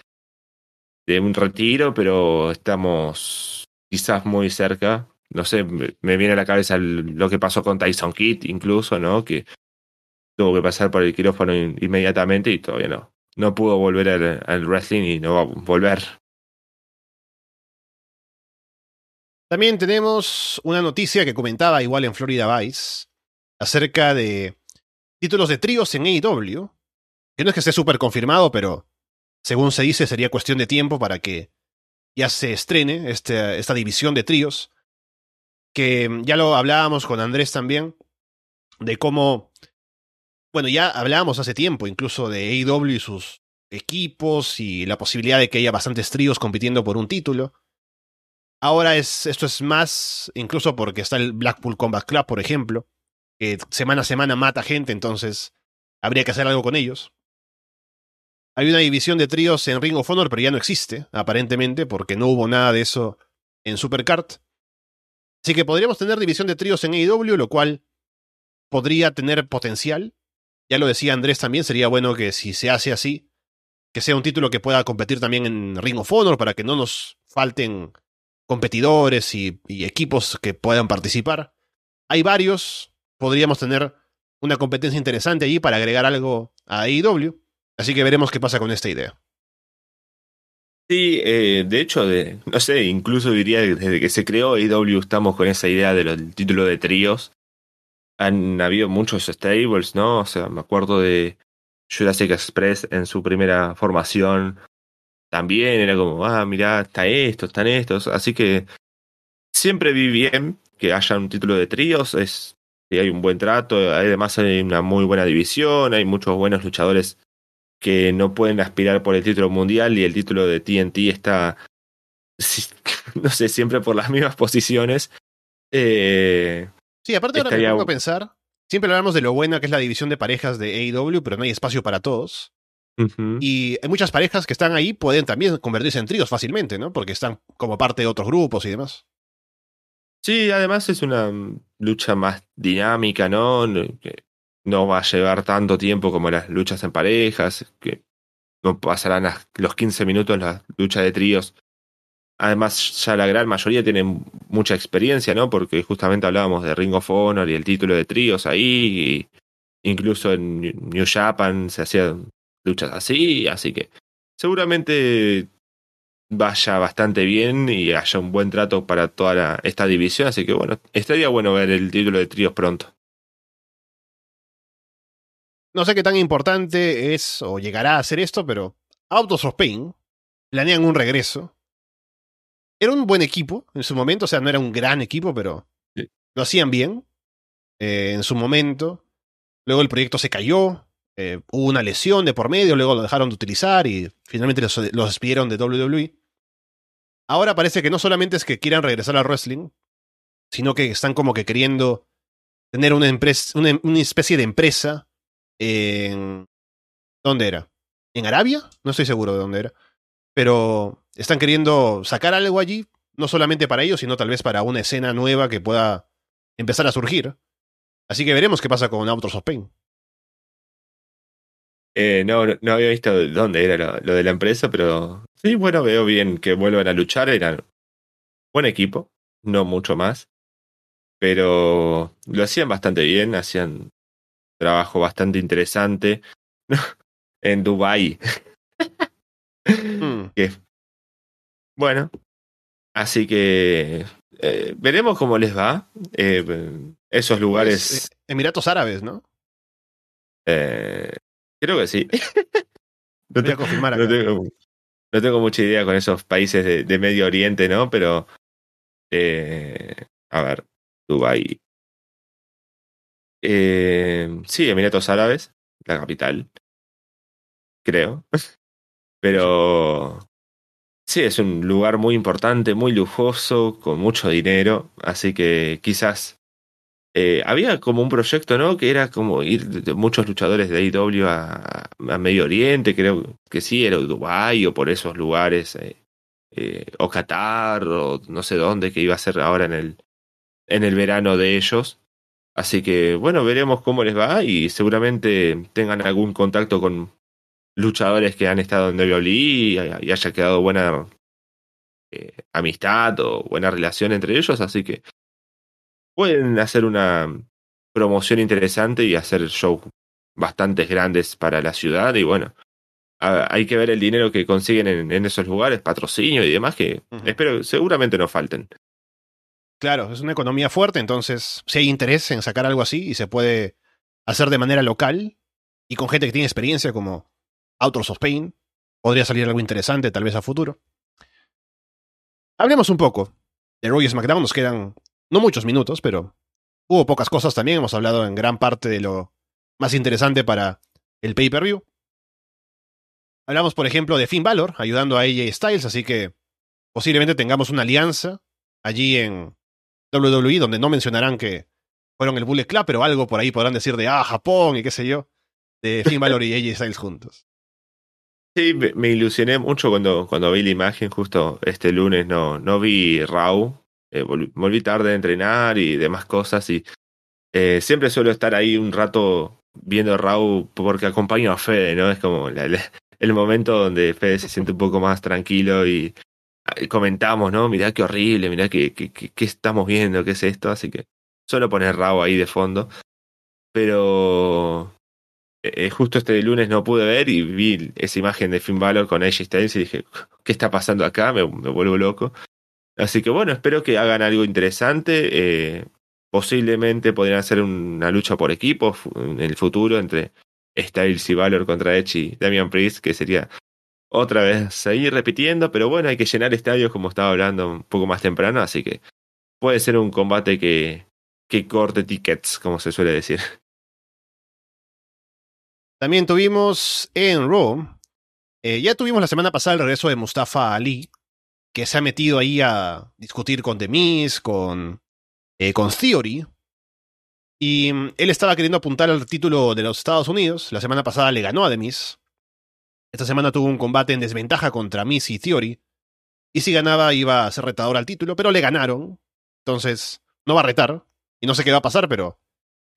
de un retiro, pero estamos quizás muy cerca. No sé, me viene a la cabeza lo que pasó con Tyson Kidd, incluso, ¿no? Que tuvo que pasar por el quirófano inmediatamente y todavía no. No pudo volver al, wrestling y no va a volver. También tenemos una noticia que comentaba igual en Florida Vice acerca de títulos de tríos en AEW. Que no es que esté súper confirmado, pero según se dice sería cuestión de tiempo para que ya se estrene este, esta división de tríos. Que ya lo hablábamos con Andrés también, de cómo bueno, ya hablábamos hace tiempo incluso de AEW y sus equipos y la posibilidad de que haya bastantes tríos compitiendo por un título. Ahora es, esto es más, incluso porque está el Blackpool Combat Club, por ejemplo, que semana a semana mata gente, entonces habría que hacer algo con ellos. Hay una división de tríos en Ring of Honor, pero ya no existe, aparentemente, porque no hubo nada de eso en Supercard. Así que podríamos tener división de tríos en AEW, lo cual podría tener potencial, ya lo decía Andrés también, sería bueno que si se hace así, que sea un título que pueda competir también en Ring of Honor para que no nos falten competidores y, y equipos que puedan participar. Hay varios, podríamos tener una competencia interesante allí para agregar algo a AEW, así que veremos qué pasa con esta idea. Sí, eh, de hecho, de, no sé, incluso diría desde que se creó AEW estamos con esa idea del título de tríos han habido muchos stables, ¿no? O sea, me acuerdo de Jurassic Express en su primera formación. También era como, ah, mirá, está esto, están estos. Así que siempre vi bien que haya un título de tríos. Es que hay un buen trato. Además, hay una muy buena división. Hay muchos buenos luchadores que no pueden aspirar por el título mundial y el título de TNT está, no sé, siempre por las mismas posiciones. Eh, Sí, aparte ahora me pongo a pensar, siempre hablamos de lo buena que es la división de parejas de AEW, pero no hay espacio para todos. Uh -huh. Y hay muchas parejas que están ahí, pueden también convertirse en tríos fácilmente, ¿no? Porque están como parte de otros grupos y demás. Sí, además es una lucha más dinámica, ¿no? No va a llevar tanto tiempo como las luchas en parejas, que no pasarán los 15 minutos la lucha de tríos Además, ya la gran mayoría tienen mucha experiencia, ¿no? Porque justamente hablábamos de Ring of Honor y el título de tríos ahí. Y incluso en New Japan se hacían luchas así. Así que seguramente vaya bastante bien y haya un buen trato para toda la, esta división. Así que bueno, estaría bueno ver el título de tríos pronto. No sé qué tan importante es o llegará a ser esto, pero Autos of Pain planean un regreso era un buen equipo en su momento, o sea, no era un gran equipo, pero sí. lo hacían bien eh, en su momento. Luego el proyecto se cayó, eh, hubo una lesión de por medio, luego lo dejaron de utilizar y finalmente los, los despidieron de WWE. Ahora parece que no solamente es que quieran regresar al wrestling, sino que están como que queriendo tener una, empresa, una, una especie de empresa en... ¿Dónde era? ¿En Arabia? No estoy seguro de dónde era. Pero están queriendo sacar algo allí, no solamente para ellos, sino tal vez para una escena nueva que pueda empezar a surgir. Así que veremos qué pasa con Autos of. Eh, no, no, había visto dónde era lo, lo, de la empresa, pero sí, bueno, veo bien que vuelvan a luchar. Eran buen equipo, no mucho más, pero lo hacían bastante bien, hacían trabajo bastante interesante en Dubai. mm. bueno, así que eh, veremos cómo les va. Eh, esos lugares. Eh, Emiratos Árabes, ¿no? Eh, creo que sí. no, Voy a confirmar no, tengo, no, tengo, mucha idea con esos países de, de Medio Oriente, ¿no? Pero. A ver, Dubái. Eh, sí, Emiratos Árabes, la capital. Creo. Pero. Sí, es un lugar muy importante, muy lujoso, con mucho dinero, así que quizás eh, había como un proyecto, ¿no? Que era como ir de muchos luchadores de AEW a, Medio Oriente, creo que sí, era Dubái o por esos lugares, eh, o Qatar, o no sé dónde, que iba a ser ahora en el, en el verano de ellos. Así que, bueno, veremos cómo les va y seguramente tengan algún contacto con luchadores que han estado en WWE y, haya quedado buena eh, amistad o buena relación entre ellos, así que pueden hacer una promoción interesante y hacer shows bastante grandes para la ciudad y bueno, hay que ver el dinero que consiguen en, en esos lugares, patrocinio y demás que uh -huh. espero seguramente no falten. Claro, es una economía fuerte, entonces si hay interés en sacar algo así y se puede hacer de manera local y con gente que tiene experiencia como Autos of Pain, podría salir algo interesante tal vez a futuro. Hablemos un poco de Raw y SmackDown, nos quedan no muchos minutos, pero hubo pocas cosas también, hemos hablado en gran parte de lo más interesante para el pay-per-view. Hablamos, por ejemplo, de Finn Balor ayudando a AJ Styles, así que posiblemente tengamos una alianza allí en WWE, donde no mencionarán que fueron el Bullet Club, pero algo por ahí podrán decir de, ah, Japón y qué sé yo, de Finn Balor y AJ Styles juntos. Sí, me, ilusioné mucho cuando, cuando vi la imagen, justo este lunes no, no vi Raw, eh, volví, tarde a entrenar y demás cosas y eh, siempre suelo estar ahí un rato viendo Raw porque acompaño a Fede, ¿no? Es como el momento donde Fede se siente un poco más tranquilo y comentamos, ¿no? Mirá qué horrible, mirá qué, qué, qué, estamos viendo, qué es esto, así que suelo poner Raw ahí de fondo. Pero eh, justo este lunes no pude ver y vi esa imagen de Finn Balor con AJ Styles y dije, ¿qué está pasando acá? Me, me, vuelvo loco. Así que bueno, espero que hagan algo interesante. Eh, posiblemente podrían hacer una lucha por equipos en el futuro entre Styles y Valor contra Edge y Damian Priest, que sería otra vez seguir repitiendo, pero bueno, hay que llenar estadios como estaba hablando un poco más temprano, así que puede ser un combate que, que corte tickets, como se suele decir. También tuvimos en Raw, eh, ya tuvimos la semana pasada el regreso de Mustafa Ali, que se ha metido ahí a discutir con The con, eh, con Theory. Y um, él estaba queriendo apuntar al título de los Estados Unidos. La semana pasada le ganó a The. Esta semana tuvo un combate en desventaja contra Miz y Theory. Y si ganaba iba a ser retador al título, pero le ganaron. Entonces, no va a retar. Y no sé qué va a pasar, pero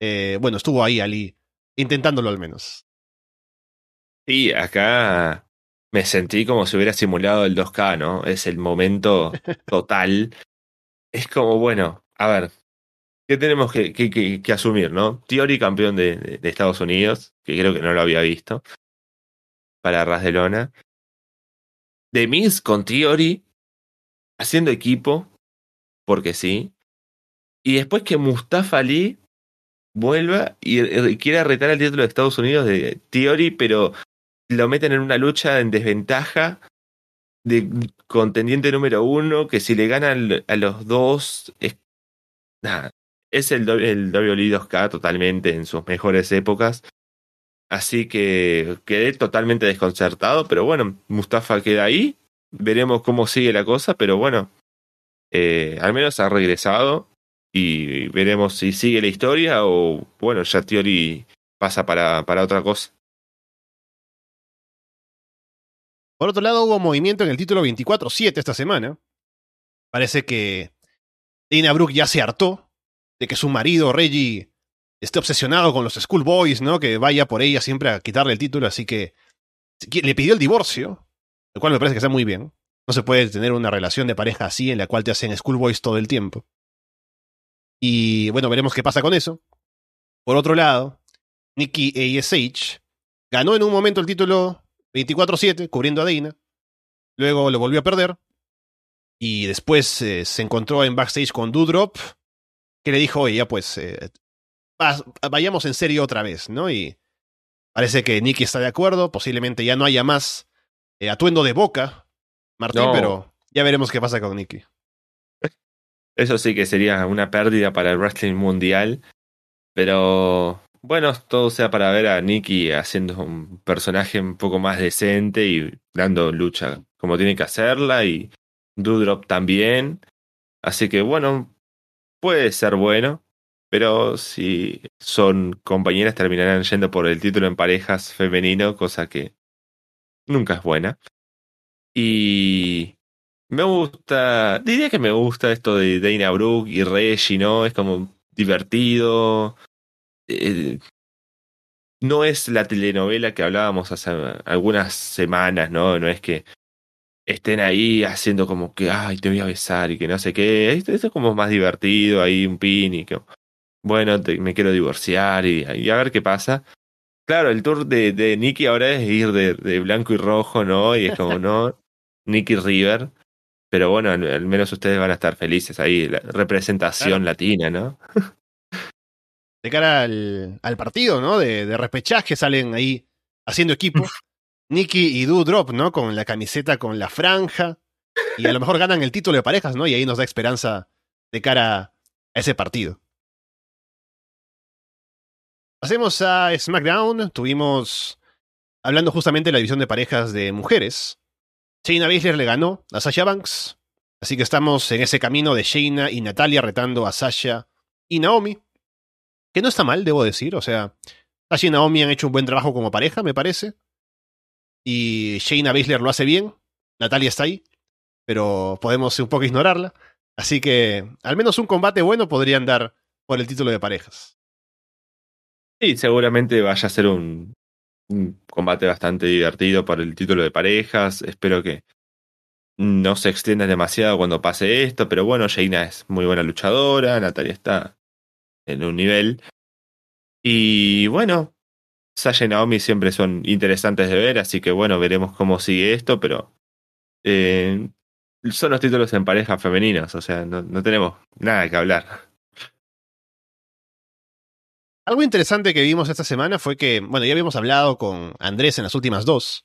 eh, bueno, estuvo ahí Ali intentándolo al menos. Sí, acá me sentí como si hubiera simulado el 2K, ¿no? Es el momento total. es como, bueno, a ver, ¿qué tenemos que, que, que, que asumir, no? Theory campeón de, de, de, Estados Unidos, que creo que no lo había visto, para Ras de Lona. Miz con Theory, haciendo equipo, porque sí. Y después que Mustafa Ali vuelva y, quiera retar el título de Estados Unidos de Theory, pero lo meten en una lucha en desventaja de contendiente número uno, que si le ganan a los dos, es el, el WWE 2K totalmente en sus mejores épocas. Así que quedé totalmente desconcertado, pero bueno, Mustafa queda ahí, veremos cómo sigue la cosa, pero bueno, eh, al menos ha regresado y veremos si sigue la historia o bueno, ya Theory pasa para, para otra cosa. Por otro lado, hubo movimiento en el título 24-7 esta semana. Parece que Dana Brooke ya se hartó de que su marido Reggie esté obsesionado con los schoolboys, ¿no? Que vaya por ella siempre a quitarle el título, así que le pidió el divorcio, lo cual me parece que está muy bien. No se puede tener una relación de pareja así en la cual te hacen schoolboys todo el tiempo. Y bueno, veremos qué pasa con eso. Por otro lado, Nikki ASH ganó en un momento el título 24-7, cubriendo a Dana. Luego lo volvió a perder. Y después eh, se encontró en backstage con Doudrop, que le dijo, oye, ya pues, eh, vayamos en serio otra vez, ¿no? Y parece que Nikki está de acuerdo, posiblemente ya no haya más eh, atuendo de boca, Martín, pero ya veremos qué pasa con Nikki. Eso sí que sería una pérdida para el wrestling mundial, pero bueno, todo sea para ver a Nikki haciendo un personaje un poco más decente y dando lucha como tiene que hacerla y Doudrop también. Así que bueno, puede ser bueno, pero si son compañeras terminarán yendo por el título en parejas femenino, cosa que nunca es buena. Y me gusta, diría que me gusta esto de Dana Brooke y Reggie, ¿no? Es como divertido. Eh, no es la telenovela que hablábamos hace algunas semanas, ¿no? No es que estén ahí haciendo como que, ay, te voy a besar y que no sé qué. Esto, es como más divertido, ahí un pin y que, bueno, me quiero divorciar y, a ver qué pasa. Claro, el tour de, de Nicky ahora es ir de, de, blanco y rojo, ¿no? Y es como, no, Nicky River. Pero bueno, al, menos ustedes van a estar felices ahí, la representación latina, ¿no? de cara al, al partido, ¿no? De, de repechaje salen ahí haciendo equipo. Nicky y Drop, ¿no? Con la camiseta con la franja. Y a lo mejor ganan el título de parejas, ¿no? Y ahí nos da esperanza de cara a ese partido. Pasemos a SmackDown. Tuvimos, hablando justamente de la división de parejas de mujeres, Shayna Baszler le ganó a Sasha Banks. Así que estamos en ese camino de Shayna y Natalia retando a Sasha y Naomi. Que no está mal, debo decir. O sea, Sasha y Naomi han hecho un buen trabajo como pareja, me parece. Y Shayna Baszler lo hace bien. Natalia está ahí. Pero podemos un poco ignorarla. Así que al menos un combate bueno podrían dar por el título de parejas. Sí, seguramente vaya a ser un, combate bastante divertido por el título de parejas. Espero que no se extienda demasiado cuando pase esto, pero bueno, Jaina es muy buena luchadora, Natalia está en un nivel. Y bueno, Sasha y Naomi siempre son interesantes de ver, así que bueno, veremos cómo sigue esto, pero eh, son los títulos en parejas femeninas, o sea, no tenemos nada que hablar. Algo interesante que vimos esta semana fue que, bueno, ya habíamos hablado con Andrés en las últimas dos,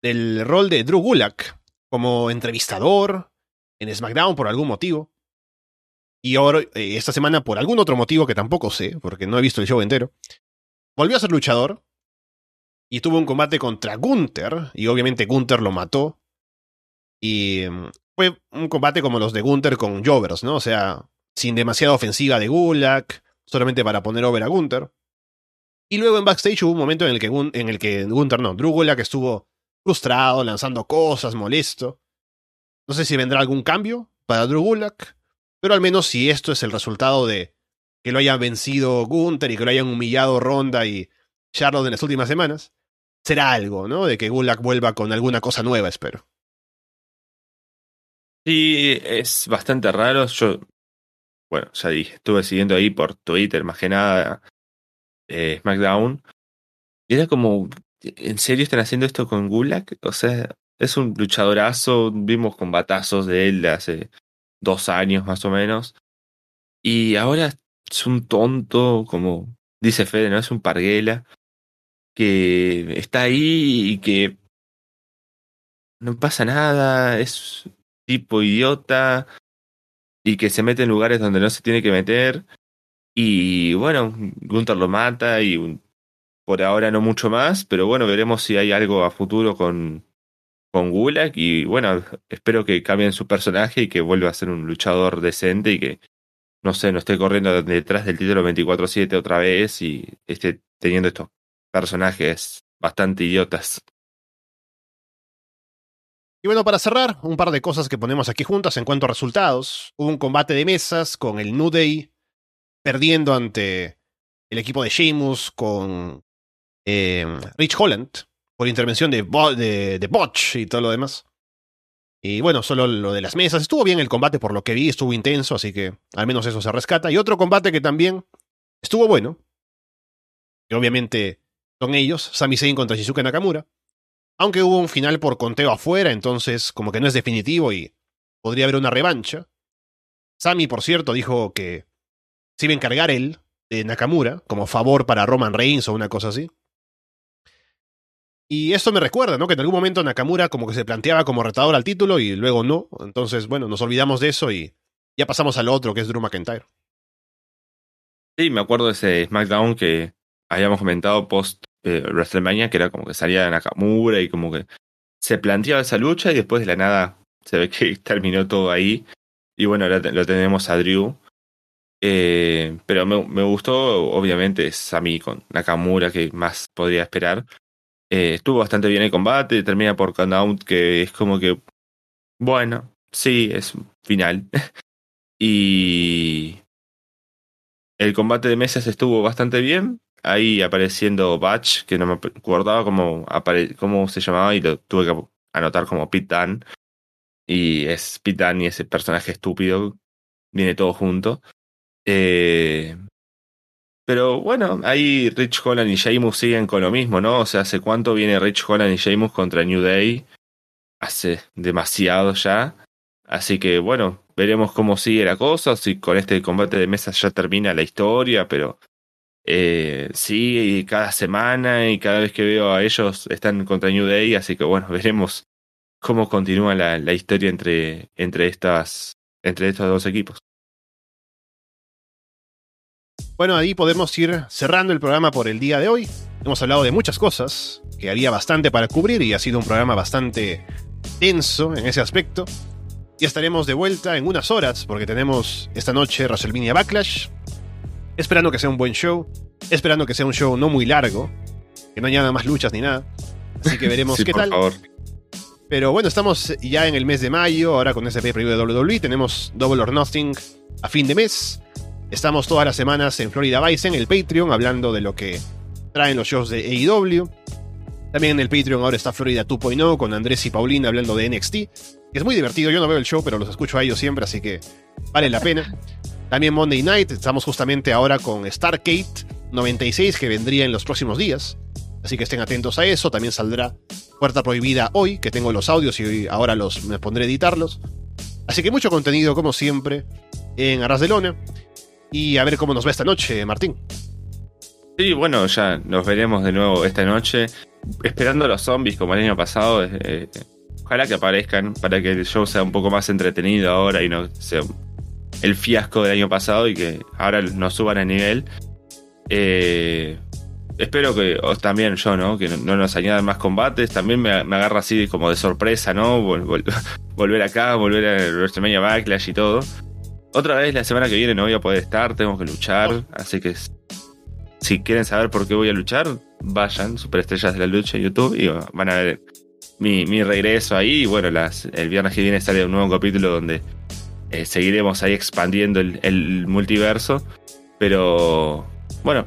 del rol de Drew Gulak como entrevistador en SmackDown por algún motivo. Y ahora, eh, esta semana, por algún otro motivo que tampoco sé, porque no he visto el show entero, volvió a ser luchador y tuvo un combate contra Gunther, y obviamente Gunther lo mató. Y mm, fue un combate como los de Gunther con Jovers, ¿no? O sea, sin demasiada ofensiva de Gulak, solamente para poner over a Gunther. Y luego en backstage hubo un momento en el que, en el que Gunther, no, Drew que estuvo frustrado, lanzando cosas, molesto. No sé si vendrá algún cambio para Drew Gulak, pero al menos si esto es el resultado de que lo hayan vencido Gunther y que lo hayan humillado Ronda y Charlotte en las últimas semanas, será algo, ¿no? De que Gulak vuelva con alguna cosa nueva, espero. Sí, es bastante raro. Yo bueno, ya dije, estuve siguiendo ahí por Twitter, más que nada, eh, SmackDown. Y era como, ¿en serio están haciendo esto con Gulak? O sea, es un luchadorazo, vimos combatazos de él hace dos años más o menos. Y ahora es un tonto, como dice Fede, ¿no? Es un parguela que está ahí y que no pasa nada, es tipo idiota, y que se mete en lugares donde no se tiene que meter. Y bueno, Gunther lo mata y por ahora no mucho más, pero bueno, veremos si hay algo a futuro con, con Gulag y bueno, espero que cambien su personaje y que vuelva a ser un luchador decente y que, no sé, no esté corriendo detrás del título 24-7 otra vez y esté teniendo estos personajes bastante idiotas. Y bueno, para cerrar, un par de cosas que ponemos aquí juntas en cuanto a resultados. Hubo un combate de mesas con el New Day perdiendo ante el equipo de Sheamus con eh, Rich Holland por intervención de, de, Botch y todo lo demás. Y bueno, solo lo de las mesas. Estuvo bien el combate por lo que vi, estuvo intenso, así que al menos eso se rescata. Y otro combate que también estuvo bueno. Que obviamente son ellos, Sami Zayn contra Shizuke Nakamura. Aunque hubo un final por conteo afuera, entonces como que no es definitivo y podría haber una revancha. Sami, por cierto, dijo que se iba a encargar él de Nakamura como favor para Roman Reigns o una cosa así. Y esto me recuerda, ¿no? Que en algún momento Nakamura como que se planteaba como retador al título y luego no. Entonces, bueno, nos olvidamos de eso y ya pasamos al otro, que es Drew McIntyre. Sí, me acuerdo de ese SmackDown que habíamos comentado post eh, WrestleMania, que era como que salía Nakamura y como que se planteaba esa lucha y después de la nada se ve que terminó todo ahí. Y bueno, ahora lo tenemos a Drew. Eh, pero me, gustó, obviamente, mí con Nakamura, que más podría esperar. Eh, estuvo bastante bien el combate, termina por count que es como que, bueno, sí, es final. y el combate de mesas estuvo bastante bien. Ahí apareciendo Batch, que no me acordaba cómo, cómo se llamaba y lo tuve que anotar como Pit Dan. Y es Pit Dan y ese personaje estúpido. Viene todo junto. Eh, pero bueno, ahí Rich Holland y Sheamus siguen con lo mismo, ¿no? O sea, ¿hace cuánto viene Rich Holland y Sheamus contra New Day? Hace demasiado ya. Así que bueno, veremos cómo sigue la cosa, si con este combate de mesa ya termina la historia, pero eh, sí, cada semana y cada vez que veo a ellos están contra New Day, así que bueno, veremos cómo continúa la, la historia entre, entre, estas, entre estos dos equipos. Bueno, ahí podemos ir cerrando el programa por el día de hoy. Hemos hablado de muchas cosas, que había bastante para cubrir y ha sido un programa bastante tenso en ese aspecto. Y estaremos de vuelta en unas horas, porque tenemos esta noche WrestleMania Backlash. Esperando que sea un buen show, esperando que sea un show no muy largo, que no haya nada más luchas ni nada. Así que veremos sí, qué por tal. Favor. Pero bueno, estamos ya en el mes de mayo, ahora con ese pay-per-view de WWE, tenemos Double or Nothing a fin de mes. Estamos todas las semanas en Florida Vice en el Patreon, hablando de lo que traen los shows de AEW. También en el Patreon ahora está Florida 2.0 con Andrés y Paulina hablando de NXT. Que es muy divertido, yo no veo el show, pero los escucho a ellos siempre, así que vale la pena. También Monday Night, estamos justamente ahora con Stargate 96, que vendría en los próximos días. Así que estén atentos a eso. También saldrá Puerta Prohibida hoy, que tengo los audios y ahora los me pondré a editarlos. Así que mucho contenido, como siempre, en Arras de Lona. Y a ver cómo nos va esta noche, Martín. Sí, bueno, ya nos veremos de nuevo esta noche. Esperando a los zombies como el año pasado. Eh, ojalá que aparezcan para que el show sea un poco más entretenido ahora y no sea el fiasco del año pasado y que ahora nos suban a nivel. Eh, espero que os también yo, ¿no? Que no nos añadan más combates. También me, me agarra así como de sorpresa, ¿no? Vol, vol, volver acá, volver a WrestleMania Backlash y todo. Otra vez la semana que viene no voy a poder estar, tengo que luchar, así que si quieren saber por qué voy a luchar, vayan, Superestrellas de la Lucha en YouTube y van a ver mi, mi regreso ahí. Y bueno, las, el viernes que viene sale un nuevo capítulo donde eh, seguiremos ahí expandiendo el, multiverso. Pero bueno,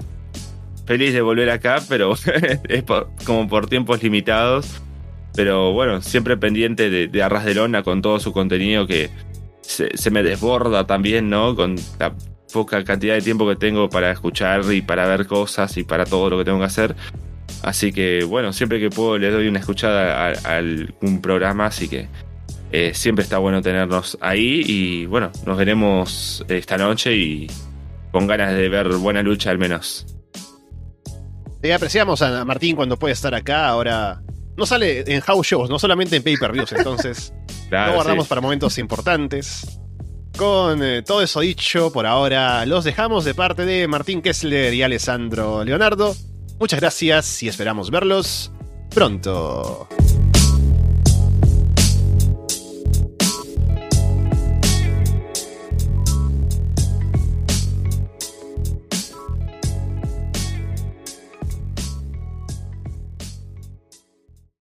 feliz de volver acá, pero es como por tiempos limitados. Pero bueno, siempre pendiente de, Arras de Lona con todo su contenido que se, se, me desborda también, ¿no? Con la poca cantidad de tiempo que tengo para escuchar y para ver cosas y para todo lo que tengo que hacer. Así que, bueno, siempre que puedo le doy una escuchada a, a algún programa, así que eh, siempre está bueno tenernos ahí y bueno, nos veremos esta noche y con ganas de ver buena lucha al menos. Te apreciamos a Martín cuando puede estar acá, ahora no sale en house shows, no solamente en pay-per-views, entonces claro, lo guardamos sí. para momentos importantes. Con eh, todo eso dicho, por ahora los dejamos de parte de Martín Kessler y Alessandro Leonardo. Muchas gracias y esperamos verlos pronto.